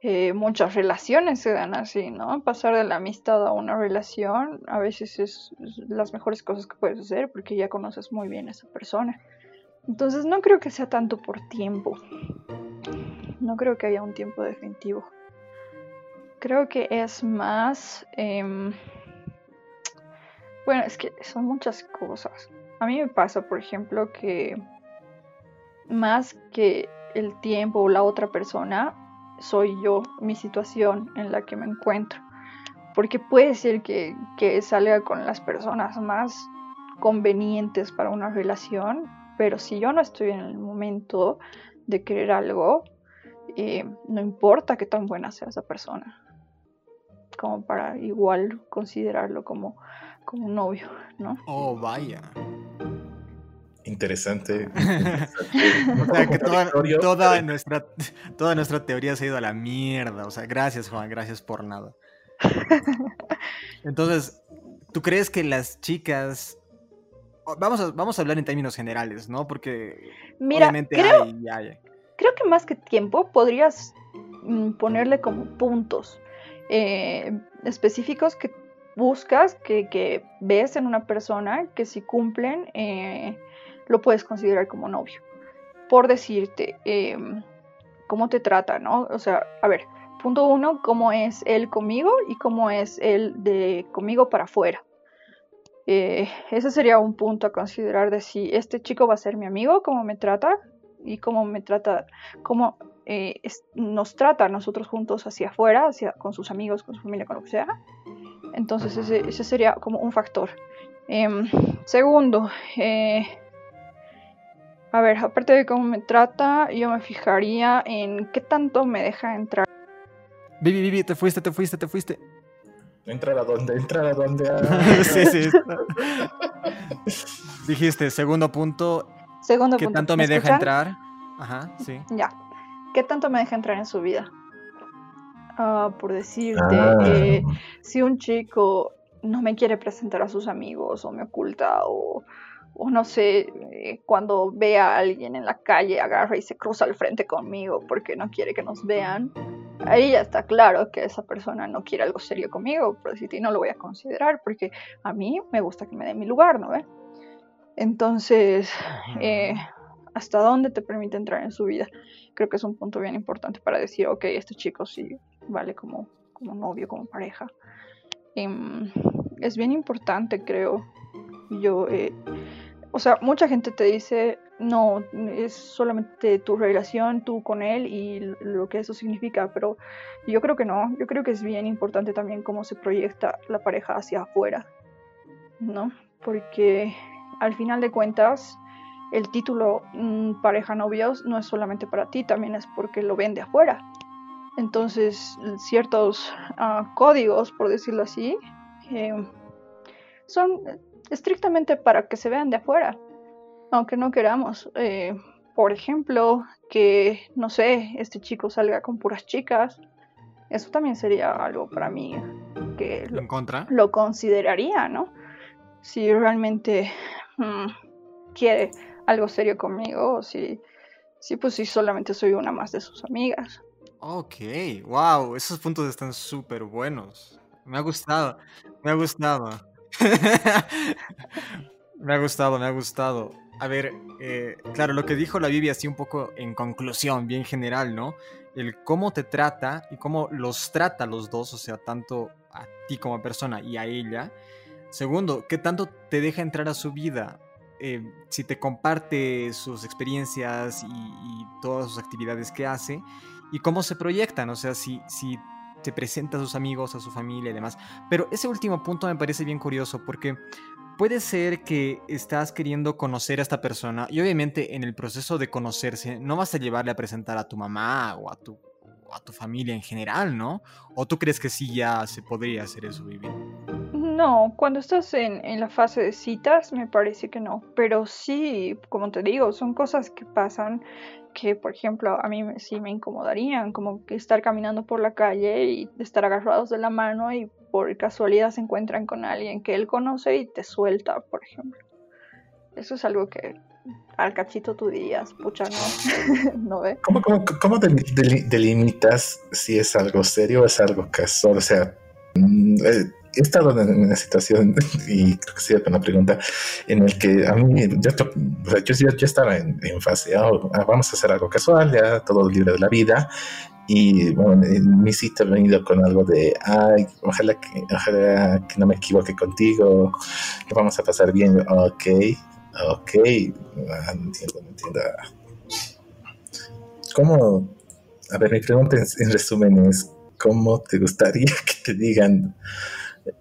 eh, muchas relaciones se dan así, ¿no? Pasar de la amistad a una relación a veces es, las mejores cosas que puedes hacer porque ya conoces muy bien a esa persona. Entonces no creo que sea tanto por tiempo. No creo que haya un tiempo definitivo. Creo que es más... Em, bueno, es que son muchas cosas. A mí me pasa, por ejemplo, que más que el tiempo o la otra persona, soy yo, mi situación en la que me encuentro. Porque puede ser que, salga con las personas más convenientes para una relación, pero si yo no estoy en el momento de querer algo, eh, no importa qué tan buena sea esa persona, como para igual considerarlo como, como un novio, ¿no? Oh, vaya. Interesante. o sea, que toda, nuestra, toda nuestra teoría se ha ido a la mierda. O sea, gracias, Juan, gracias por nada. Entonces, ¿tú crees que las chicas. Vamos a, vamos a hablar en términos generales, ¿no? Porque Mira, obviamente creo, hay, Creo que más que tiempo podrías mm, ponerle como puntos eh, específicos que buscas, que, que, ves en una persona, que si cumplen. Eh, lo puedes considerar como novio. Por decirte, em, cómo te trata, ¿no? O sea, a ver, punto uno, cómo es él conmigo y cómo es él de conmigo para afuera. Eh, ese sería un punto a considerar de si este chico va a ser mi amigo, cómo me trata y cómo me trata, cómo eh, nos trata a nosotros juntos hacia afuera, hacia, con sus amigos, con su familia, con lo que sea. Entonces ese, ese sería como un factor. Em, segundo, eh, a ver, aparte de cómo me trata, yo me fijaría en qué tanto me deja entrar. Vivi, Vivi, te fuiste, te fuiste, te fuiste. Entrar a dónde, entrar a dónde. sí, sí. Dijiste, segundo punto. Segundo ¿Qué punto. tanto me, deja entrar? Ajá, sí. Ya. ¿Qué tanto me deja entrar en su vida? Ah, por decirte, ah. eh, si un chico no me quiere presentar a sus amigos o me oculta o o no sé, eh, cuando ve a alguien en la calle, agarra y se cruza al frente conmigo porque no quiere que nos vean, ahí ya está claro que esa persona no quiere algo serio conmigo, pero si no lo voy a considerar porque a mí me gusta que me dé mi lugar, ¿no ve? Entonces, eh, ¿hasta dónde te permite entrar en su vida? Creo que es un punto bien importante para decir, ok, este chico sí vale como, como novio, como pareja. Em, es bien importante, creo. Yo eh, o sea, mucha gente te dice, no, es solamente tu relación, tú con él y lo que eso significa, pero yo creo que no, yo creo que es bien importante también cómo se proyecta la pareja hacia afuera, ¿no? Porque al final de cuentas, el título mm, pareja novios no es solamente para ti, también es porque lo ven de afuera. Entonces, ciertos ah, códigos, por decirlo así, eh, son estrictamente para que se vean de afuera, aunque no queramos. Eh, por ejemplo, que, no sé, este chico salga con puras chicas, eso también sería algo para mí que lo, contra? lo consideraría, ¿no? Si realmente mm, quiere algo serio conmigo, o si, si pues si solamente soy una más de sus amigas. Ok, wow, esos puntos están súper buenos. Me ha gustado, me ha gustado. me ha gustado, me ha gustado. A ver, eh, claro, lo que dijo la Biblia así un poco en conclusión, bien general, ¿no? El cómo te trata y cómo los trata los dos, o sea, tanto a ti como persona y a ella. Segundo, qué tanto te deja entrar a su vida. Eh, si te comparte sus experiencias y, y, todas sus actividades que hace y cómo se proyectan, o sea, si, se presenta a sus amigos, a su familia y demás. Pero ese último punto me parece bien curioso porque puede ser que estás queriendo conocer a esta persona y obviamente en el proceso de conocerse no vas a llevarle a presentar a tu mamá o a tu, a tu familia en general, ¿no? ¿O tú crees que sí ya se podría hacer eso, Vivi? No, cuando estás en, la fase de citas me parece que no, pero sí, como te digo, son cosas que pasan que, por ejemplo, a mí sí me incomodarían, como que estar caminando por la calle y estar agarrados de la mano y por casualidad se encuentran con alguien que él conoce y te suelta, por ejemplo. Eso es algo que al cachito tú dirías, pucha, no, ¿no ve? ¿Cómo, cómo, cómo delimitas si es algo serio o es algo casual? O sea, mm, eh, he estado en una situación, y creo que sí, con la pregunta, en el que a mí, yo, estaba en, fase, oh, vamos a hacer algo casual, ya todo libre de la vida, y bueno, en mi cita he venido con algo de, ay, ojalá que, ojalá que no me equivoque contigo, que vamos a pasar bien, ok, ok, ah, no entiendo, no entiendo. ¿Cómo? A ver, mi pregunta en resumen es, ¿cómo te gustaría que te digan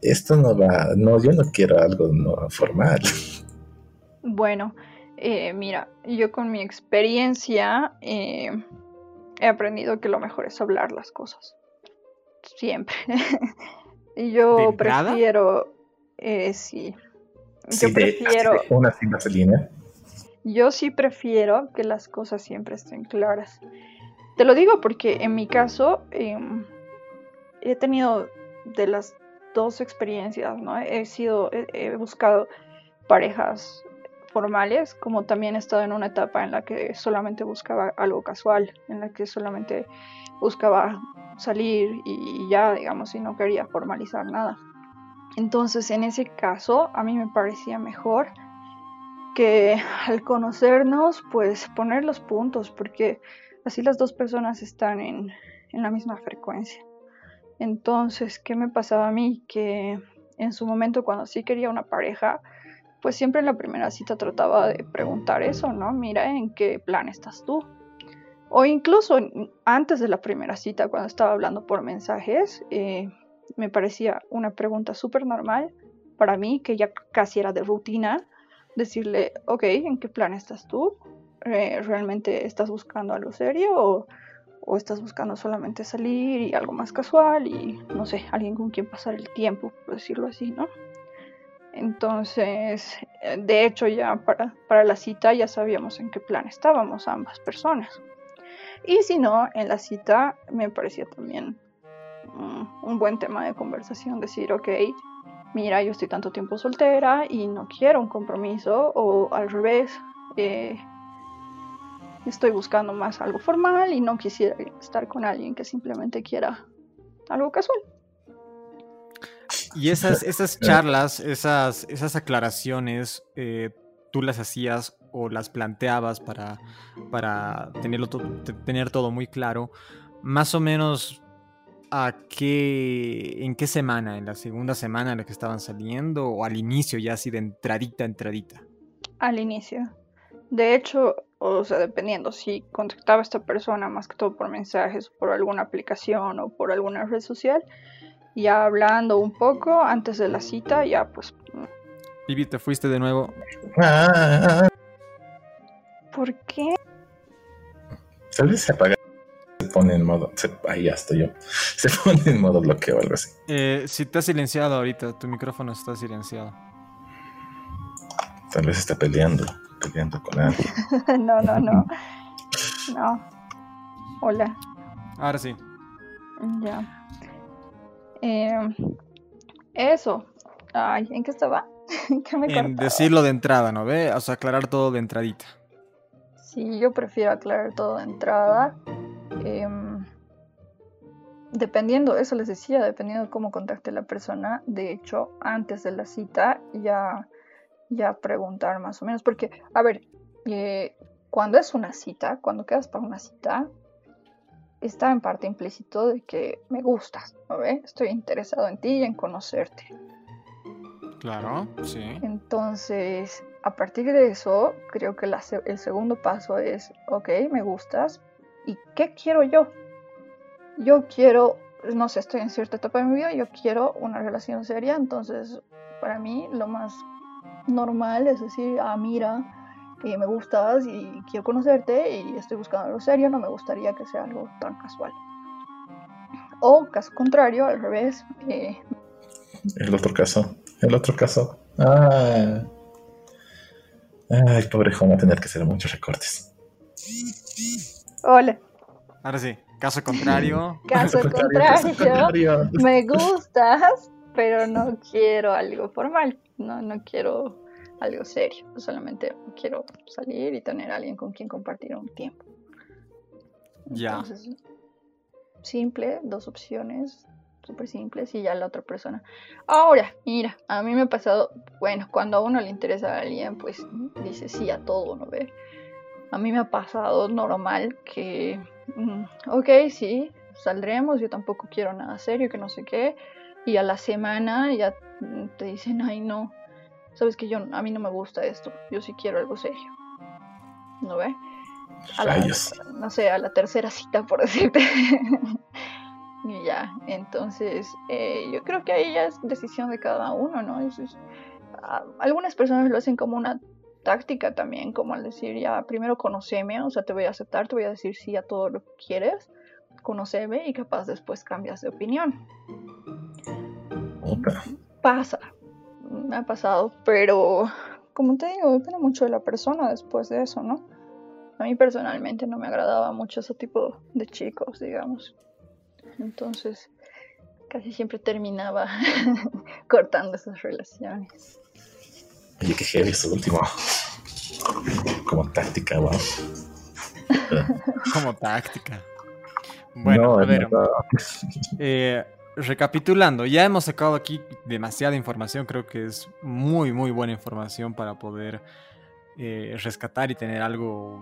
esto no va, no, yo no quiero algo no formal. Bueno, eh, mira, yo con mi experiencia eh, he aprendido que lo mejor es hablar las cosas. Siempre. y yo prefiero, eh, sí. Yo prefiero. una sin vaselina. Yo sí prefiero que las cosas siempre estén claras. Te lo digo porque en mi caso em, he tenido de las dos experiencias, ¿no? He sido, he, buscado parejas formales, como también he estado en una etapa en la que solamente buscaba algo casual, en la que solamente buscaba salir y ya, digamos, y no quería formalizar nada. Entonces, en ese caso, a mí me parecía mejor que al conocernos, pues poner los puntos, porque así las dos personas están en, en la misma frecuencia. Entonces, ¿qué me pasaba a mí? Que en su momento cuando sí quería una pareja, pues siempre en la primera cita trataba de preguntar eso, ¿no? Mira, ¿en qué plan estás tú? O incluso antes de la primera cita, cuando estaba hablando por mensajes, eh, me parecía una pregunta súper normal para mí, que ya casi era de rutina, decirle, ok, ¿en qué plan estás tú? Eh, ¿Realmente estás buscando algo serio o o estás buscando solamente salir y algo más casual y no sé, alguien con quien pasar el tiempo, por decirlo así, ¿no? Entonces, eh, de hecho ya para, para la cita ya sabíamos en qué plan estábamos ambas personas. Y si no, en la cita me parecía también un buen tema de conversación, decir, ok, mira, yo estoy tanto tiempo soltera y no quiero un compromiso, o al revés, eh, estoy buscando más algo formal y no quisiera estar con alguien que simplemente quiera algo casual. Y esas, esas charlas, esas, esas aclaraciones, eh, tú las hacías o las planteabas para, para tenerlo tener todo muy claro. Más o menos a qué, en qué semana, en la segunda semana en la que estaban saliendo o al inicio ya así de entradita, entradita. Al inicio. De hecho, o sea, dependiendo, si contactaba a esta persona más que todo por mensajes, por alguna aplicación o por alguna red social, ya hablando un poco antes de la cita, ya pues... Vivi, te fuiste de nuevo. ¿Por qué? Tal vez se apaga. Se pone en modo. ahí ya estoy yo. Se pone en modo bloqueo o algo así. Eh, si te has silenciado ahorita, tu micrófono está silenciado. Tal vez está peleando peleando con alguien. no, no, no. No. Hola. Ahora sí. Ya. Eh, eso. Ay, ¿en qué estaba? ¿Qué me en decirlo de entrada, ¿no ve? O sea, aclarar todo de entradita. Sí, yo prefiero aclarar todo de entrada. Em, dependiendo, eso les decía, dependiendo de cómo contacte la persona. De hecho, antes de la cita ya ya preguntar más o menos, porque, a ver, eh, cuando es una cita, cuando quedas para una cita, está en parte implícito de que me gustas, ¿no ve? Estoy interesado en ti y en conocerte. Claro, sí. Entonces, a partir de eso, creo que el segundo paso es, ok, me gustas, ¿y qué quiero yo? Yo quiero, no sé, estoy en cierta etapa de mi vida, yo quiero una relación seria, entonces, para mí, lo más normal, es decir, ah, mira, eh, me gustas y quiero conocerte y estoy buscando algo serio, no me gustaría que sea algo tan casual. O caso contrario, al revés. Eh, el otro caso, el otro caso. Ah. Ay, pobre Juan, va a tener que hacer muchos recortes. Hola. Ahora sí, caso contrario. Caso, contrario, Me gustas, pero no quiero algo formal. No, no quiero algo serio. Solamente quiero salir y tener a alguien con quien compartir un tiempo. Ya. simple, dos opciones, súper simples y ya la otra persona. Ahora, mira, a mí me ha pasado, bueno, cuando a uno le interesa a alguien, pues dice sí a todo, ¿no ve? A mí me ha pasado normal que, mm, ok, sí, saldremos, yo tampoco quiero nada serio, que no sé qué, y a la semana ya te dicen, ay no, sabes que yo, a mí no me gusta esto, yo sí quiero algo serio, ¿no ve? no sé, a la tercera cita, por decirte. y ya, entonces eh, yo creo que ahí ya es decisión de cada uno, ¿no? algunas personas lo hacen como una táctica también, como al decir, ya, primero conoceme, o sea, te voy a aceptar, te voy a decir sí a todo lo que quieres, conoceme y capaz después cambias de opinión. Pasa, me ha pasado, pero como te digo, depende mucho de la persona después de eso, ¿no? A mí personalmente no me agradaba mucho ese tipo de chicos, digamos. Entonces, casi siempre terminaba cortando esas relaciones. Oye, qué heavy eso último. Como táctica, wow. Como táctica. Bueno, a ver. Eh, recapitulando, ya hemos sacado aquí demasiada información. Creo que es muy, muy buena información para poder eh, rescatar y tener algo,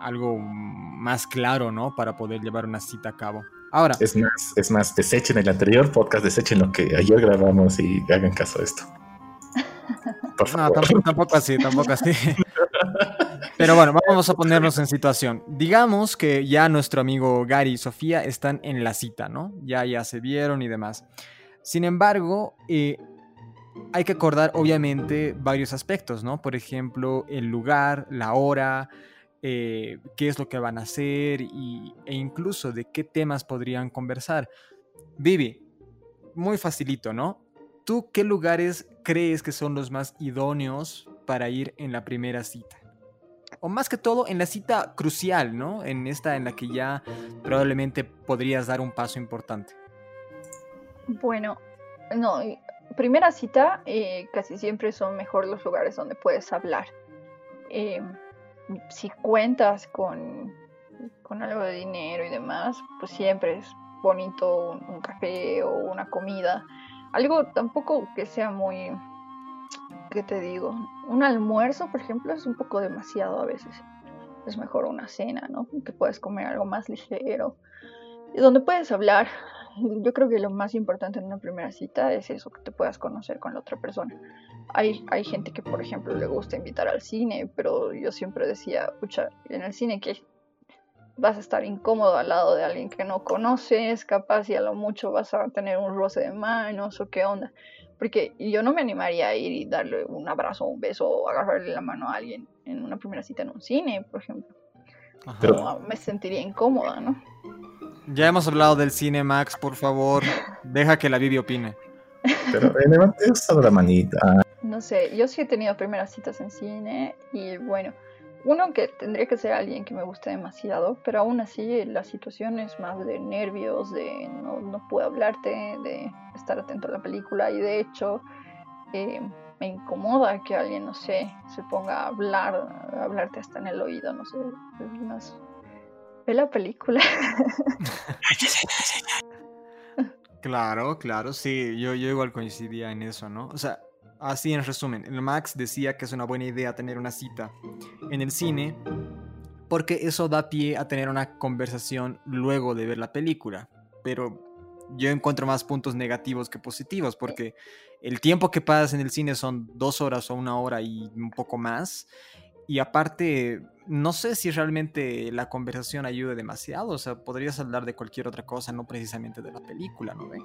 algo más claro, ¿no? Para poder llevar una cita a cabo. Ahora. Es más, es más, desechen el anterior podcast, desechen lo que ayer grabamos y hagan caso a esto. No, tampoco, así, tampoco así. Pero bueno, vamos a ponernos en situación. Digamos que ya nuestro amigo Gary y Sofía están en la cita, ¿no? Ya, ya se vieron y demás. Sin embargo, eh, hay que acordar obviamente varios aspectos, ¿no? Por ejemplo, el lugar, la hora, eh, qué es lo que van a hacer y, e incluso de qué temas podrían conversar. Vivi, muy facilito, ¿no? ¿Tú qué lugares crees que son los más idóneos para ir en la primera cita? O más que todo en la cita crucial, ¿no? En esta en la que ya probablemente podrías dar un paso importante. Bueno, no, primera cita eh, casi siempre son mejor los lugares donde puedes hablar. Eh, si cuentas con, con algo de dinero y demás, pues siempre es bonito un, café o una comida. Algo tampoco que sea muy, ¿qué te digo? Un almuerzo, por ejemplo, es un poco demasiado a veces. Es mejor una cena, ¿no? Que puedes comer algo más ligero. Y donde puedes hablar. Yo creo que lo más importante en una primera cita es eso, que te puedas conocer con la otra persona. Hay, hay gente que, por ejemplo, le gusta invitar al cine, pero yo siempre decía, escucha, en el cine que vas a estar incómodo al lado de alguien que no conoces, capaz y a lo mucho vas a tener un roce de manos o qué onda. Porque yo no me animaría a ir y darle un abrazo, un beso o agarrarle la mano a alguien en una primera cita en un cine, por ejemplo. Pero me sentiría incómoda, ¿no? Ya hemos hablado del cine, Max, por favor, deja que la Vivi opine. Pero he usado la manita. No sé, yo sí he tenido primeras citas en cine y bueno, uno que tendría que ser alguien que me guste demasiado, pero aún así la situación es más de nervios, de no, no puedo hablarte, de estar atento a la película y de hecho eh, me incomoda que alguien, no sé, se ponga a hablar, a hablarte hasta en el oído, no sé, más... Ve la película. claro, claro, sí, yo, yo igual coincidía en eso, ¿no? O sea, Así en resumen, el Max decía que es una buena idea tener una cita en el cine porque eso da pie a tener una conversación luego de ver la película. Pero yo encuentro más puntos negativos que positivos porque el tiempo que pasas en el cine son dos horas o una hora y un poco más. Y aparte, no sé si realmente la conversación ayude demasiado. O sea, podrías hablar de cualquier otra cosa, no precisamente de la película, ¿no ve?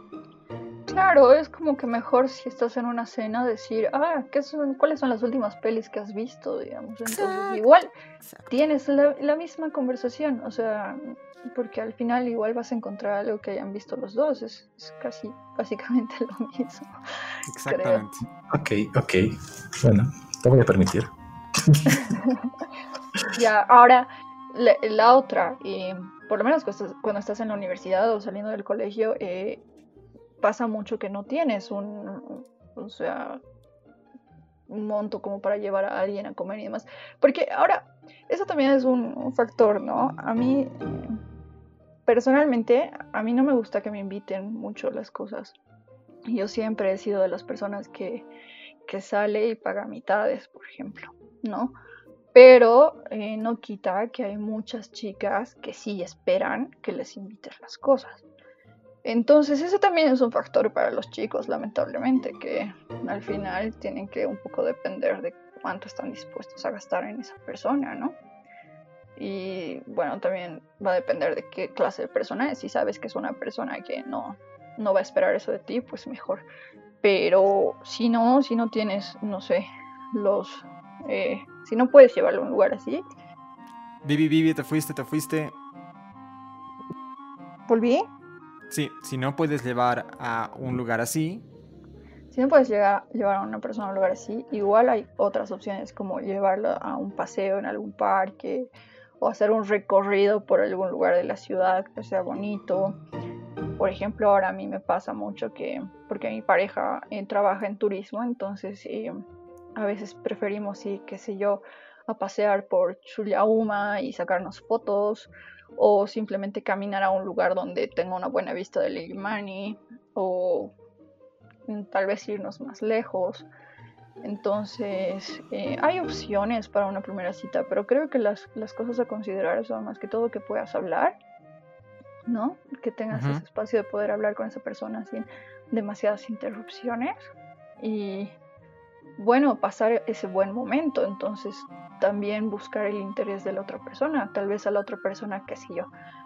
Claro, es como que mejor si estás en una cena decir, ah, ¿qué son, ¿cuáles son las últimas pelis que has visto? Digamos. Entonces, igual tienes la, misma conversación, o sea, porque al final igual vas a encontrar algo que hayan visto los dos, es, casi básicamente lo mismo. Exactamente. Ok, ok. Bueno, te voy a permitir. ya, ahora, la, otra, y por lo menos cuando estás, en la universidad o saliendo del colegio, eh, pasa mucho que no tienes un, o sea, un monto como para llevar a alguien a comer y demás. Porque ahora, eso también es un, factor, ¿no? A mí, personalmente, a mí no me gusta que me inviten mucho las cosas. Yo siempre he sido de las personas que, que sale y paga mitades, por ejemplo, ¿no? Pero eh, no quita que hay muchas chicas que sí esperan que les invites las cosas. Entonces ese también es un factor para los chicos, lamentablemente, que al final tienen que un poco depender de cuánto están dispuestos a gastar en esa persona, ¿no? Y bueno, también va a depender de qué clase de persona es. Si sabes que es una persona que no, no va a esperar eso de ti, pues mejor. Pero si no, si no tienes, no sé, los... Eh, si no puedes llevarlo a un lugar así. Vivi, Vivi, te fuiste, te fuiste. ¿Volví? Sí, si no puedes llevar a un lugar así. Si no puedes llegar, llevar a una persona a un lugar así, igual hay otras opciones como llevarla a un paseo en algún parque o hacer un recorrido por algún lugar de la ciudad que sea bonito. Por ejemplo, ahora a mí me pasa mucho que, porque mi pareja eh, trabaja en turismo, entonces eh, a veces preferimos ir, qué sé yo, a pasear por Chuliauma y sacarnos fotos o simplemente caminar a un lugar donde tenga una buena vista del Illimani o tal vez irnos más lejos. Entonces, eh, hay opciones para una primera cita, pero creo que las, cosas a considerar son más que todo que puedas hablar, ¿no? Que tengas ese espacio de poder hablar con esa persona sin demasiadas interrupciones y, bueno, pasar ese buen momento. Entonces, también buscar el interés de la otra persona. Tal vez a la otra persona, que si yo,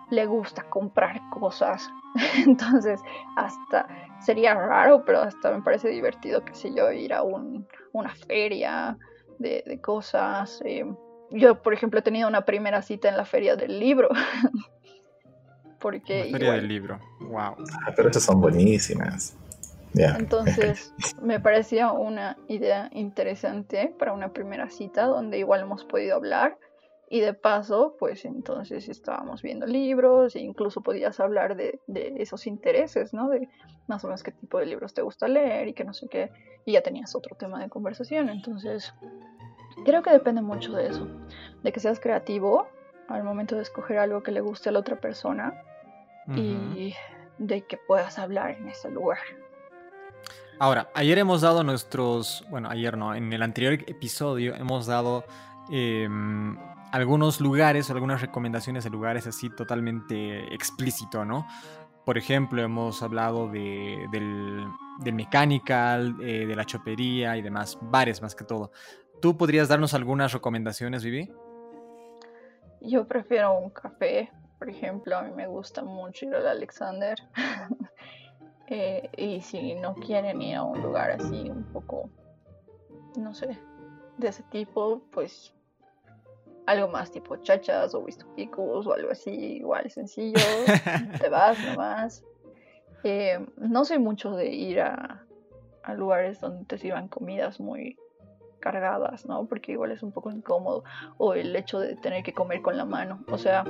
le gusta comprar cosas. Entonces, hasta sería raro, pero hasta me parece divertido, que si yo, ir a una feria de, cosas. Eh, yo, por ejemplo, he tenido una primera cita en la feria del libro. Porque, la feria del libro, wow. Ah, pero esas son buenísimas. Entonces me parecía una idea interesante para una primera cita donde igual hemos podido hablar y de paso pues entonces estábamos viendo libros e incluso podías hablar de, esos intereses, ¿no? De más o menos qué tipo de libros te gusta leer y que no sé qué y ya tenías otro tema de conversación. Entonces creo que depende mucho de eso, de que seas creativo al momento de escoger algo que le guste a la otra persona y de que puedas hablar en ese lugar. Ahora, ayer hemos dado nuestros, bueno, ayer no, en el anterior episodio hemos dado em, algunos lugares, algunas recomendaciones de lugares así totalmente explícito, ¿no? Por ejemplo, hemos hablado de, del, del, mechanical, eh, de la chopería y demás, bares más que todo. ¿Tú podrías darnos algunas recomendaciones, Vivi? Yo prefiero un café, por ejemplo, a mí me gusta mucho ir al Alexander. Eh, y si no quieren ir a un lugar así un poco, no sé, de ese tipo, pues algo más tipo chachas o picos o algo así, igual sencillo, te vas nomás. Eh, no soy mucho de ir a, a lugares donde te sirvan comidas muy cargadas, ¿no? Porque igual es un poco incómodo. O el hecho de tener que comer con la mano. O sea,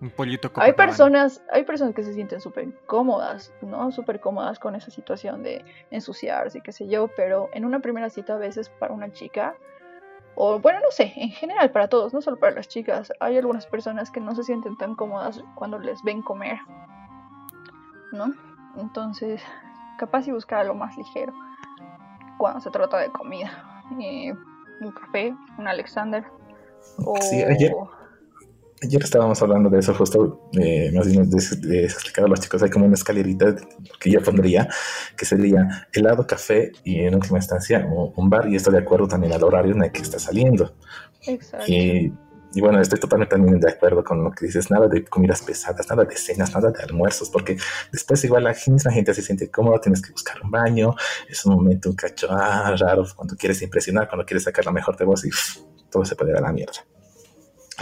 un pollito Hay personas, hay personas que se sienten súper cómodas, ¿no? Súper cómodas con esa situación de ensuciarse y qué sé yo, pero en una primera cita a veces para una chica, o bueno, no sé, en general para todos, no solo para las chicas, hay algunas personas que no se sienten tan cómodas cuando les ven comer, ¿no? Entonces, capaz y buscar algo más ligero cuando se trata de comida. Eh, un café, un Alexander. O... Sí, ayer, Ayer estábamos hablando de eso, justo, eh, más bien de, explicar a los chicos, hay como una escalerita que yo pondría, que sería helado, café y en última instancia un, bar, y estoy de acuerdo también al horario en el que está saliendo. Exacto. Y, bueno, estoy totalmente también de acuerdo con lo que dices, nada de comidas pesadas, nada de cenas, nada de almuerzos, porque después igual la misma gente se siente cómoda, tienes que buscar un baño, es un momento un cacho ah, raro, cuando quieres impresionar, cuando quieres sacar la mejor de vos y todo se puede ir a la mierda.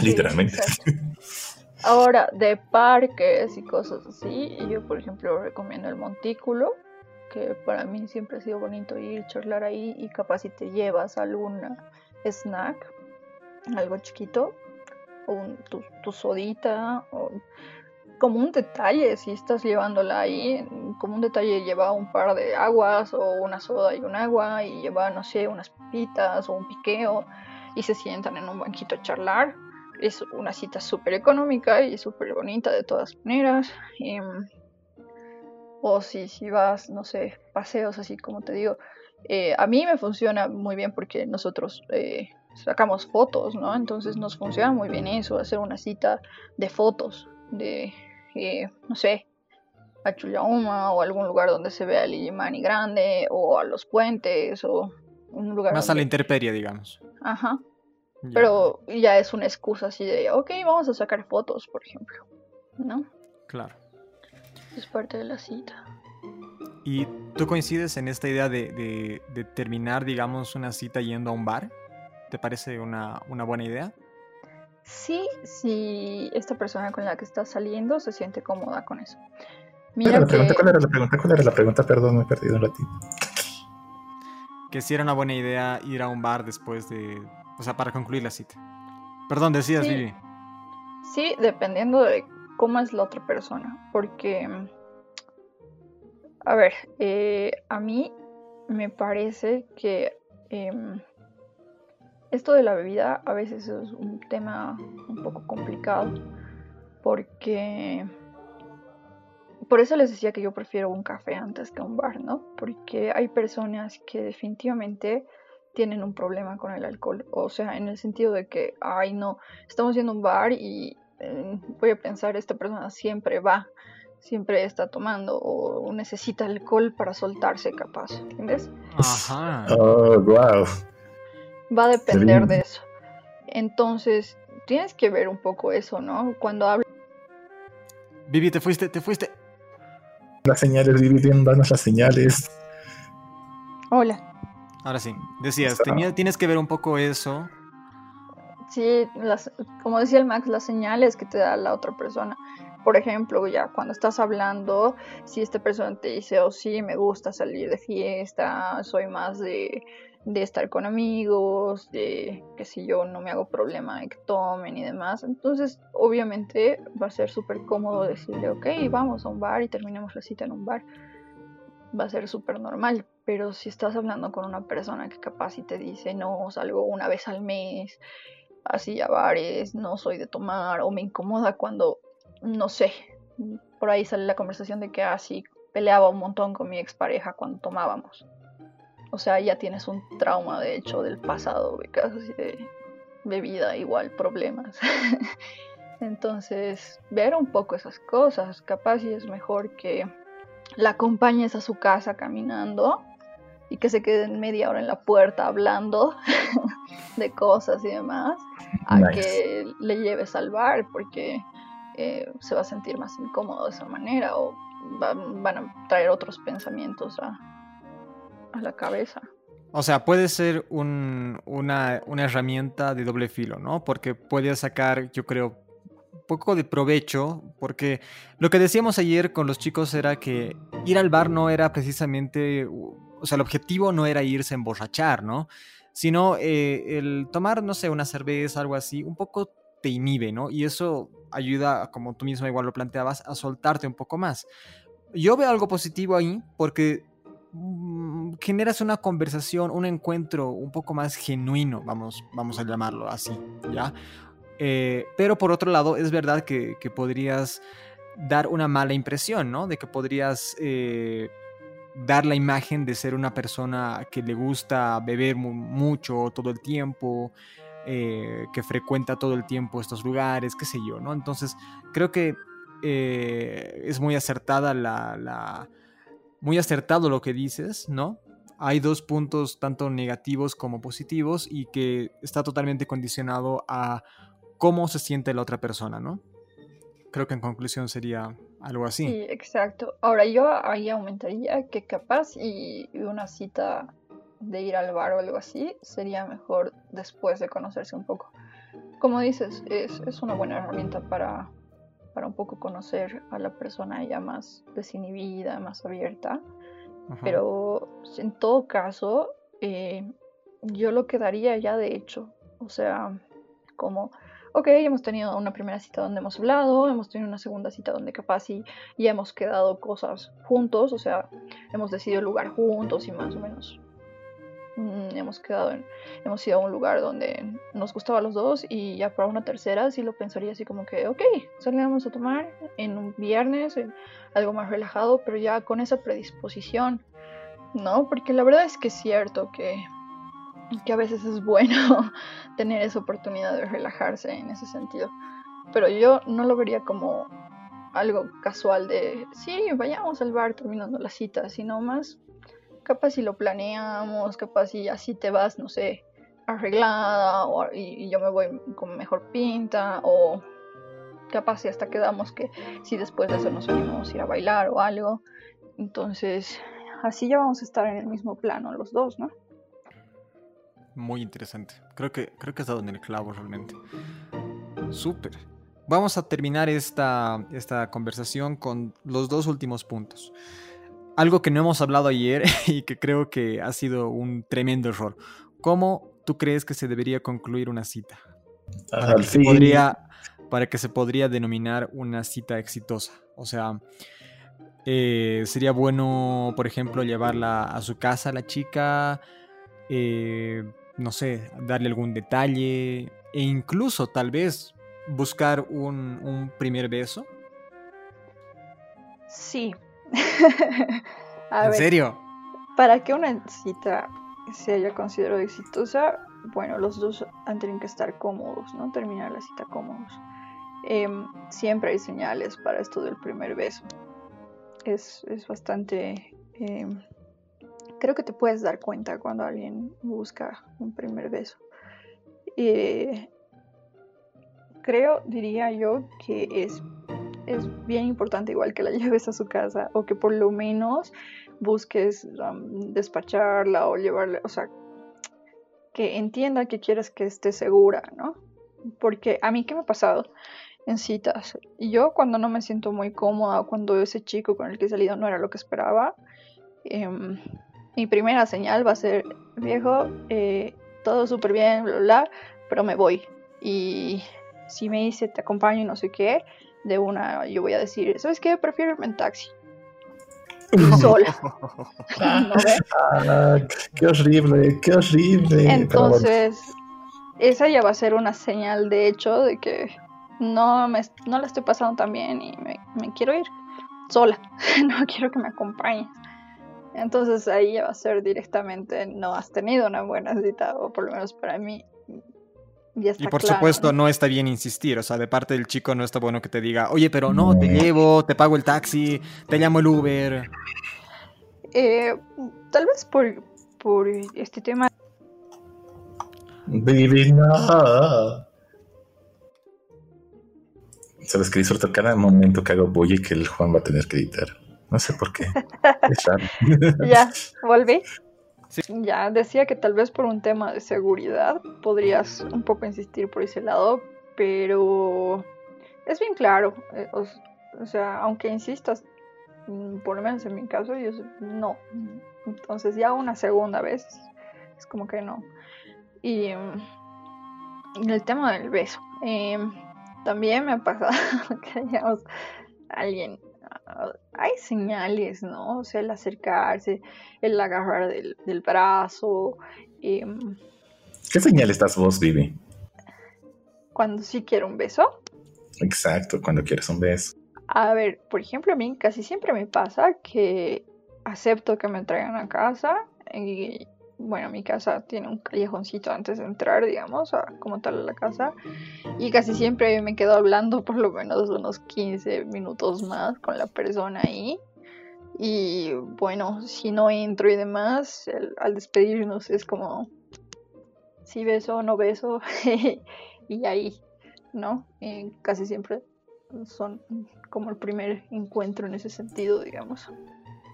Literalmente. Ahora, de parques y cosas así, yo por ejemplo recomiendo el montículo, que para mí siempre ha sido bonito ir, charlar ahí y capaz si te llevas algún snack, algo chiquito, o tu, sodita, o como un detalle, si estás llevándola ahí, como un detalle lleva un par de aguas o una soda y un agua y lleva, no sé, unas papitas o un piqueo y se sientan en un banquito a charlar. Es una cita súper económica y súper bonita de todas maneras. Em, o si, si vas, no sé, paseos así como te digo. Eh, a mí me funciona muy bien porque nosotros eh, sacamos fotos, ¿no? Entonces nos funciona muy bien eso, hacer una cita de fotos, de, eh, no sé, a Chullauma o algún lugar donde se vea el Illimani grande o a los puentes o un lugar... Más a la intemperie, digamos. Ajá. Pero ya es una excusa así de, ok, vamos a sacar fotos, por ejemplo, ¿no? Claro. Es parte de la cita. ¿Y tú coincides en esta idea de, de terminar, digamos, una cita yendo a un bar? ¿Te parece una, buena idea? Sí, si esta persona con la que estás saliendo se siente cómoda con eso. Mira ¿cuál era la pregunta? ¿Cuál era la pregunta? Perdón, me he perdido un ratito. Que si era una buena idea ir a un bar después de... O sea, para concluir la cita. Perdón, decías, sí. Vivi. Sí, dependiendo de cómo es la otra persona. Porque... A ver, eh, a mí me parece que... Em, esto de la bebida a veces es un tema un poco complicado porque por eso les decía que yo prefiero un café antes que un bar, ¿no? Porque hay personas que definitivamente tienen un problema con el alcohol, o sea, en el sentido de que, ay, no, estamos yendo a un bar y eh, voy a pensar, esta persona siempre va, siempre está tomando o necesita alcohol para soltarse capaz, ¿entiendes? Ajá. Oh, wow. Va a depender de eso. Entonces, tienes que ver un poco eso, ¿no? Cuando hablas... Vivi, te fuiste, te fuiste. Las señales, Vivi, danos las señales. Hola. Ahora sí, decías, tienes que ver un poco eso. Sí, las, como decía el Max, las señales que te da la otra persona. Por ejemplo, ya cuando estás hablando, si esta persona te dice, oh sí, me gusta salir de fiesta, soy más de de estar con amigos, de que si yo no me hago problema de que tomen y demás. Entonces, obviamente va a ser súper cómodo decirle, ok, vamos a un bar y terminemos la cita en un bar. Va a ser súper normal. Pero si estás hablando con una persona que capaz y te dice, no, salgo una vez al mes, así a bares, no soy de tomar, o me incomoda cuando, no sé, por ahí sale la conversación de que así ah, peleaba un montón con mi expareja cuando tomábamos o sea, ya tienes un trauma, de hecho, del pasado, de casos de, vida, igual, problemas. Entonces, ver un poco esas cosas, capaz y es mejor que la acompañes a su casa caminando y que se quede media hora en la puerta hablando de cosas y demás, a que le lleves al bar porque eh, se va a sentir más incómodo de esa manera o van a traer otros pensamientos a, la cabeza. O sea, puede ser una, herramienta de doble filo, ¿no? Porque puede sacar, yo creo, poco de provecho, porque lo que decíamos ayer con los chicos era que ir al bar no era precisamente, o sea, el objetivo no era irse a emborrachar, ¿no? Sino eh, el tomar, no sé, una cerveza, algo así, un poco te inhibe, ¿no? Y eso ayuda, como tú mismo igual lo planteabas, a soltarte un poco más. Yo veo algo positivo ahí porque Mm, generas una conversación, un encuentro un poco más genuino, vamos, vamos a llamarlo así, ¿ya? Eh, pero por otro lado, es verdad que, podrías dar una mala impresión, ¿no? De que podrías eh, dar la imagen de ser una persona que le gusta beber mucho todo el tiempo, eh, que frecuenta todo el tiempo estos lugares, qué sé yo, ¿no? Entonces, creo que es muy acertada la muy acertado lo que dices, ¿no? Hay dos puntos tanto negativos como positivos y que está totalmente condicionado a cómo se siente la otra persona, ¿no? Creo que en conclusión sería algo así. Sí, exacto. Ahora yo ahí aumentaría que capaz y una cita de ir al bar o algo así sería mejor después de conocerse un poco. Como dices, es, es una buena herramienta para para un poco conocer a la persona ya más desinhibida, más abierta. Pero en todo caso, eh, yo lo quedaría ya de hecho. O sea, como, ok, hemos tenido una primera cita donde hemos hablado, hemos tenido una segunda cita donde capaz y ya hemos quedado cosas juntos, o sea, hemos decidido el lugar juntos y más o menos mm, hemos quedado en, hemos ido a un lugar donde nos gustaba a los dos y ya para una tercera sí lo pensaría así como que, ok, salíamos a tomar en un viernes, en algo más relajado, pero ya con esa predisposición, ¿no? Porque la verdad es que es cierto que que a veces es bueno tener esa oportunidad de relajarse en ese sentido. Pero yo no lo vería como algo casual de, sí, vayamos al bar terminando la cita, sino más capaz si lo planeamos, capaz si así te vas, no sé, arreglada o, y, yo me voy con mejor pinta o capaz si hasta quedamos que si después de eso nos venimos a ir a bailar o algo. Entonces, así ya vamos a estar en el mismo plano los dos, ¿no? Muy interesante. Creo que, creo que has dado en el clavo realmente. Súper. Vamos a terminar esta, esta conversación con los dos últimos puntos. Algo que no hemos hablado ayer y que creo que ha sido un tremendo error. ¿Cómo tú crees que se debería concluir una cita? Para, que, se podría, para que se podría denominar una cita exitosa. O sea, eh, sería bueno, por ejemplo, llevarla a su casa la chica, eh, no sé, darle algún detalle e incluso tal vez buscar un, primer beso? Sí. ¿En serio? Para que una cita se haya considerado exitosa, bueno, los dos han tenido que estar cómodos, ¿no? Terminar la cita cómodos. Em, siempre hay señales para esto del primer beso. Es, bastante em, creo que te puedes dar cuenta cuando alguien busca un primer beso. creo, diría yo, que es, es bien importante igual que la lleves a su casa o que por lo menos busques um, despacharla o llevarla, o sea, que entienda que quieres que esté segura, ¿no? Porque a mí, ¿qué me ha pasado? en citas. Yo cuando no me siento muy cómoda, cuando ese chico con el que he salido no era lo que esperaba, em, mi primera señal va a ser, viejo, eh, todo súper bien, bla, bla, pero me voy. Y si me dice, te acompaño y no sé qué, de una yo voy a decir, ¿sabes qué? Prefiero irme en taxi. Sola. Ah, qué horrible, qué horrible. Entonces, esa ya va a ser una señal de hecho de que no, me, no la estoy pasando tan bien y me, me quiero ir sola. no quiero que me acompañes. Entonces ahí ya va a ser directamente, no has tenido una buena cita, o por lo menos para mí. Ya está y por supuesto ¿no? está bien insistir, o sea, de parte del chico no está bueno que te diga, oye, pero no, te llevo, te pago el taxi, te llamo el Uber. Eh, tal vez por, por este tema. Baby, no. Sabes que disfruto cada momento que hago y que el Juan va a tener que editar. No sé por qué. ya, volví. Ya decía que tal vez por un tema de seguridad podrías un poco insistir por ese lado, pero es bien claro. Eh, o, sea, aunque insistas, mm, por lo menos en mi caso, yo no. Entonces ya una segunda vez es como que no. Y mm, el tema del beso. Em, también me ha pasado que hayamos alguien hay señales, ¿no? O sea, el acercarse, el agarrar del, brazo. Em, ¿Qué señal estás vos, Vivi? Cuando sí quiero un beso. Exacto, cuando quieres un beso. A ver, por ejemplo, a mí casi siempre me pasa que acepto que me traigan a casa y bueno, mi casa tiene un callejoncito antes de entrar, digamos, a, como tal a la casa. Y casi siempre me quedo hablando por lo menos unos 15 minutos más con la persona ahí. Y bueno, si no entro y demás, al despedirnos es como si beso o no beso. y ahí, ¿no? casi siempre son como el primer encuentro en ese sentido, digamos.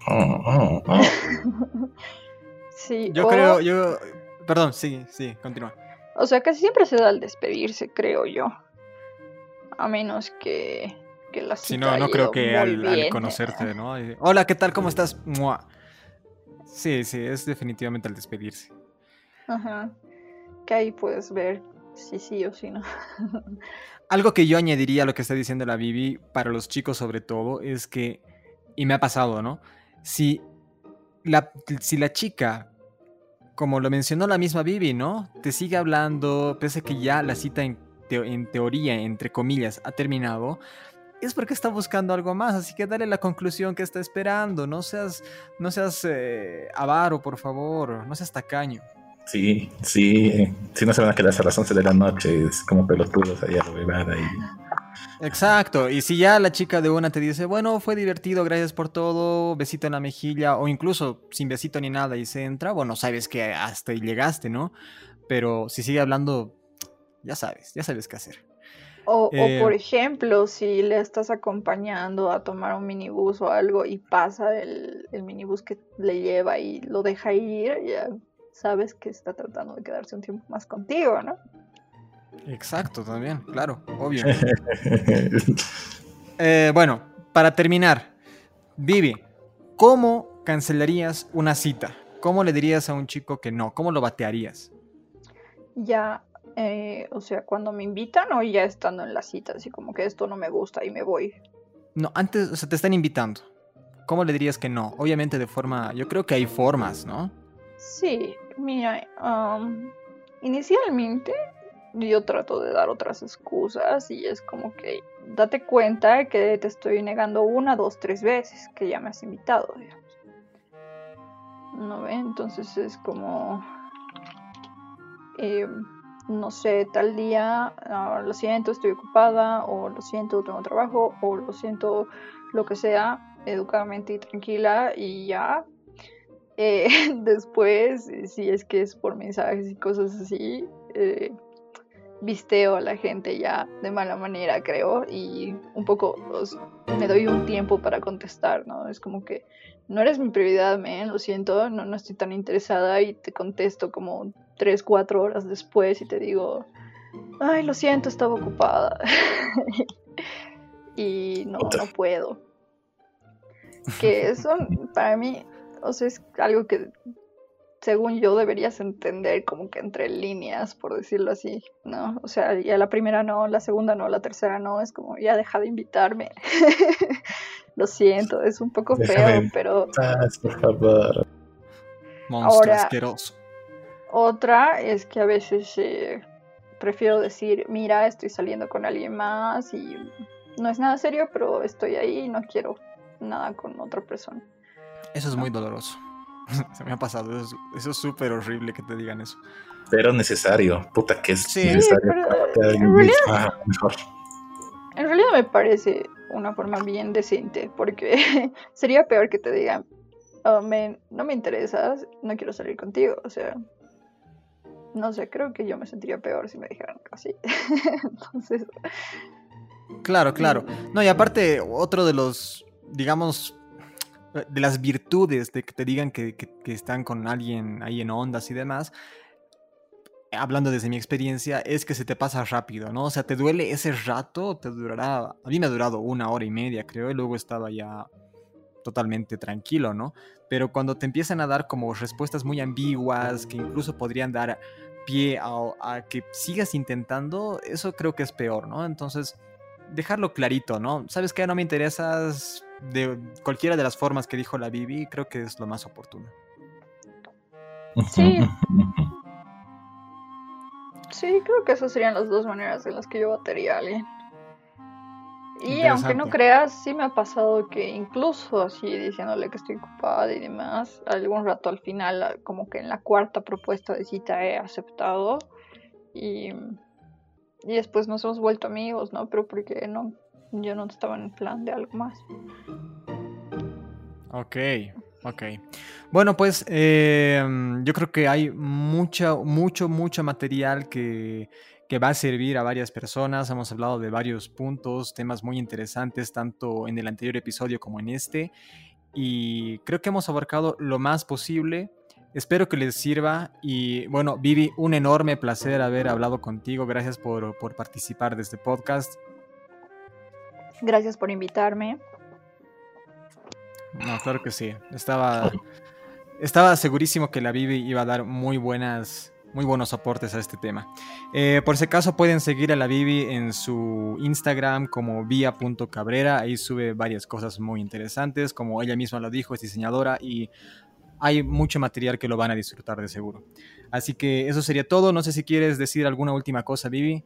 Sí. Yo creo, yo. Perdón, sí, sí, continúa. O sea, casi siempre se da al despedirse, creo yo. A menos que, que la cita Sí, no, no creo que al, conocerte, ¿no? Hola, ¿qué tal? ¿Cómo estás? Sí, sí, es definitivamente al despedirse. Ajá. Que ahí puedes ver sí, sí o sí no. Algo que yo añadiría a lo que está diciendo la Bibi, para los chicos sobre todo, es que, y me ha pasado, ¿no? Si la, si la chica, como lo mencionó la misma Bibi, ¿no? Te sigue hablando, pese a que ya la cita en, en teoría, entre comillas, ha terminado, es porque está buscando algo más, así que dale la conclusión que está esperando, no seas, no seas eh, avaro, por favor, no seas tacaño. Sí, sí, si no se van a quedar hasta las 11 de la noche, es como pelotudos allá, ahí. Exacto, y si ya la chica de una te dice, bueno, fue divertido, gracias por todo, besito en la mejilla, o incluso sin besito ni nada y se entra, bueno, sabes que hasta ahí llegaste, ¿no? Pero si sigue hablando, ya sabes, ya sabes qué hacer. O, o, por eh, ejemplo, si le estás acompañando a tomar un minibús o algo y pasa el, el minibús que le lleva y lo deja ir, ya sabes que está tratando de quedarse un tiempo más contigo, ¿no? Exacto, también, claro, obvio. Eh, bueno, para terminar, Vivi, ¿cómo cancelarías una cita? ¿Cómo le dirías a un chico que no? ¿Cómo lo batearías? Ya, eh, o sea, cuando me invitan o ya estando en la cita, así como que esto no me gusta y me voy. No, antes, o sea, te están invitando. ¿Cómo le dirías que no? Obviamente de forma, yo creo que hay formas, ¿no? Sí, mira, inicialmente yo trato de dar otras excusas y es como que date cuenta que te estoy negando una, dos, tres veces que ya me has invitado, digamos. ¿No ve? Entonces es como, em, no sé, tal día, ah, lo siento, estoy ocupada, o lo siento, tengo trabajo, o lo siento, lo que sea, educadamente y tranquila y ya, eh, después, si es que es por mensajes y cosas así, eh, visteo a la gente ya de mala manera, creo, y un poco me doy un tiempo para contestar, ¿no? Es como que no eres mi prioridad, men, lo siento, no, no estoy tan interesada y te contesto como tres, cuatro horas después y te digo, ay, lo siento, estaba ocupada. y no, no puedo. Que eso para mí o sea, es algo que según yo deberías entender como que entre líneas, por decirlo así, ¿no? O sea, ya la primera no, la segunda no, la tercera no, es como ya deja de invitarme. Lo siento, es un poco feo, pero... por favor. Monstruo asqueroso. Otra es que a veces eh, prefiero decir, mira, estoy saliendo con alguien más y no es nada serio, pero estoy ahí y no quiero nada con otra persona. Eso es muy doloroso. Se me ha pasado. Eso es súper horrible que te digan eso. Pero necesario. Puta, que es necesario en, realidad, en realidad me parece una forma bien decente. Porque sería peor que te digan, oh, no me interesas, no quiero salir contigo. O sea, no sé, creo que yo me sentiría peor si me dijeran así. Entonces. Claro, claro. No, y aparte, otro de los, digamos, de las virtudes de que te digan que, están con alguien ahí en ondas y demás, hablando desde mi experiencia, es que se te pasa rápido, ¿no? O sea, te duele ese rato, te durará, a mí me ha durado una hora y media, creo, y luego estaba ya totalmente tranquilo, ¿no? Pero cuando te empiezan a dar como respuestas muy ambiguas, que incluso podrían dar pie a, a que sigas intentando, eso creo que es peor, ¿no? Entonces, dejarlo clarito, ¿no? ¿Sabes qué? No me interesas, de cualquiera de las formas que dijo la Bibi, creo que es lo más oportuno. Sí. Sí, creo que esas serían las dos maneras en las que yo batería a alguien. Y aunque no creas, sí me ha pasado que incluso así diciéndole que estoy ocupada y demás, algún rato al final, como que en la cuarta propuesta de cita he aceptado y, y después nos hemos vuelto amigos, ¿no? Pero porque no, yo no estaba en plan de algo más. Ok, ok. Bueno, pues em, yo creo que hay mucho, mucho, mucho material que, que va a servir a varias personas. Hemos hablado de varios puntos, temas muy interesantes, tanto en el anterior episodio como en este. Y creo que hemos abarcado lo más posible. Espero que les sirva y bueno, Vivi, un enorme placer haber hablado contigo. Gracias por, por participar de este podcast. Gracias por invitarme. No, claro que sí. Estaba, estaba segurísimo que la Bibi iba a dar muy buenas, muy buenos aportes a este tema. Eh, por ese caso pueden seguir a la Bibi en su Instagram como vía.cabrera, ahí sube varias cosas muy interesantes, como ella misma lo dijo, es diseñadora y hay mucho material que lo van a disfrutar de seguro. Así que eso sería todo, no sé si quieres decir alguna última cosa, Vivi.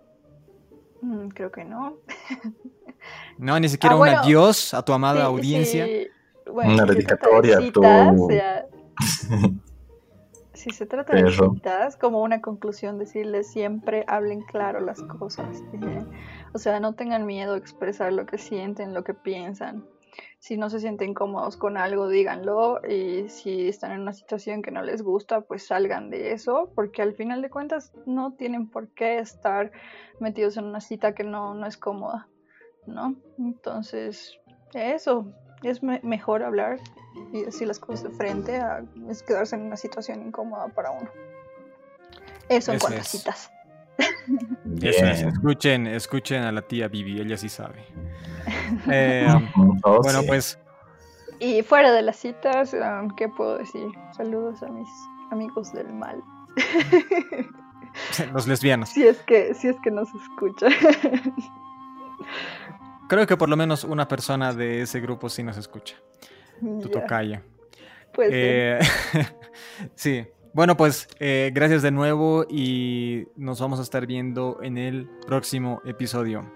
Mm, creo que no. no, ni siquiera Ah, un adiós a tu amada Sí, audiencia. sí, bueno, Una si se dedicatoria a trata de tu- si se trata de citas, como una conclusión, decirles siempre hablen claro las cosas. ¿eh? O sea, no tengan miedo a expresar lo que sienten, lo que piensan. Si no se sienten cómodos con algo, díganlo. Y si están en una situación que no les gusta, pues salgan de eso. Porque al final de cuentas no tienen por qué estar metidos en una cita que no, no es cómoda. ¿No? Entonces, eso. Es me- mejor hablar y decir las cosas de frente a es quedarse en una situación incómoda para uno. Eso en Eso a es. citas. Eso es, escuchen, escuchen a la tía Vivi, ella sí sabe. Eh, Oh, bueno, sí. pues Y fuera de las citas, um, ¿qué puedo decir? Saludos a mis amigos del mal. los lesbianos. si es que, si es que nos escucha. Creo que por lo menos una persona de ese grupo sí nos escucha. Tu Ya, tocaya. pues, eh, Eh, sí. Bueno, pues eh, gracias de nuevo y nos vamos a estar viendo en el próximo episodio.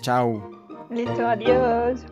Chao. listo, adiós.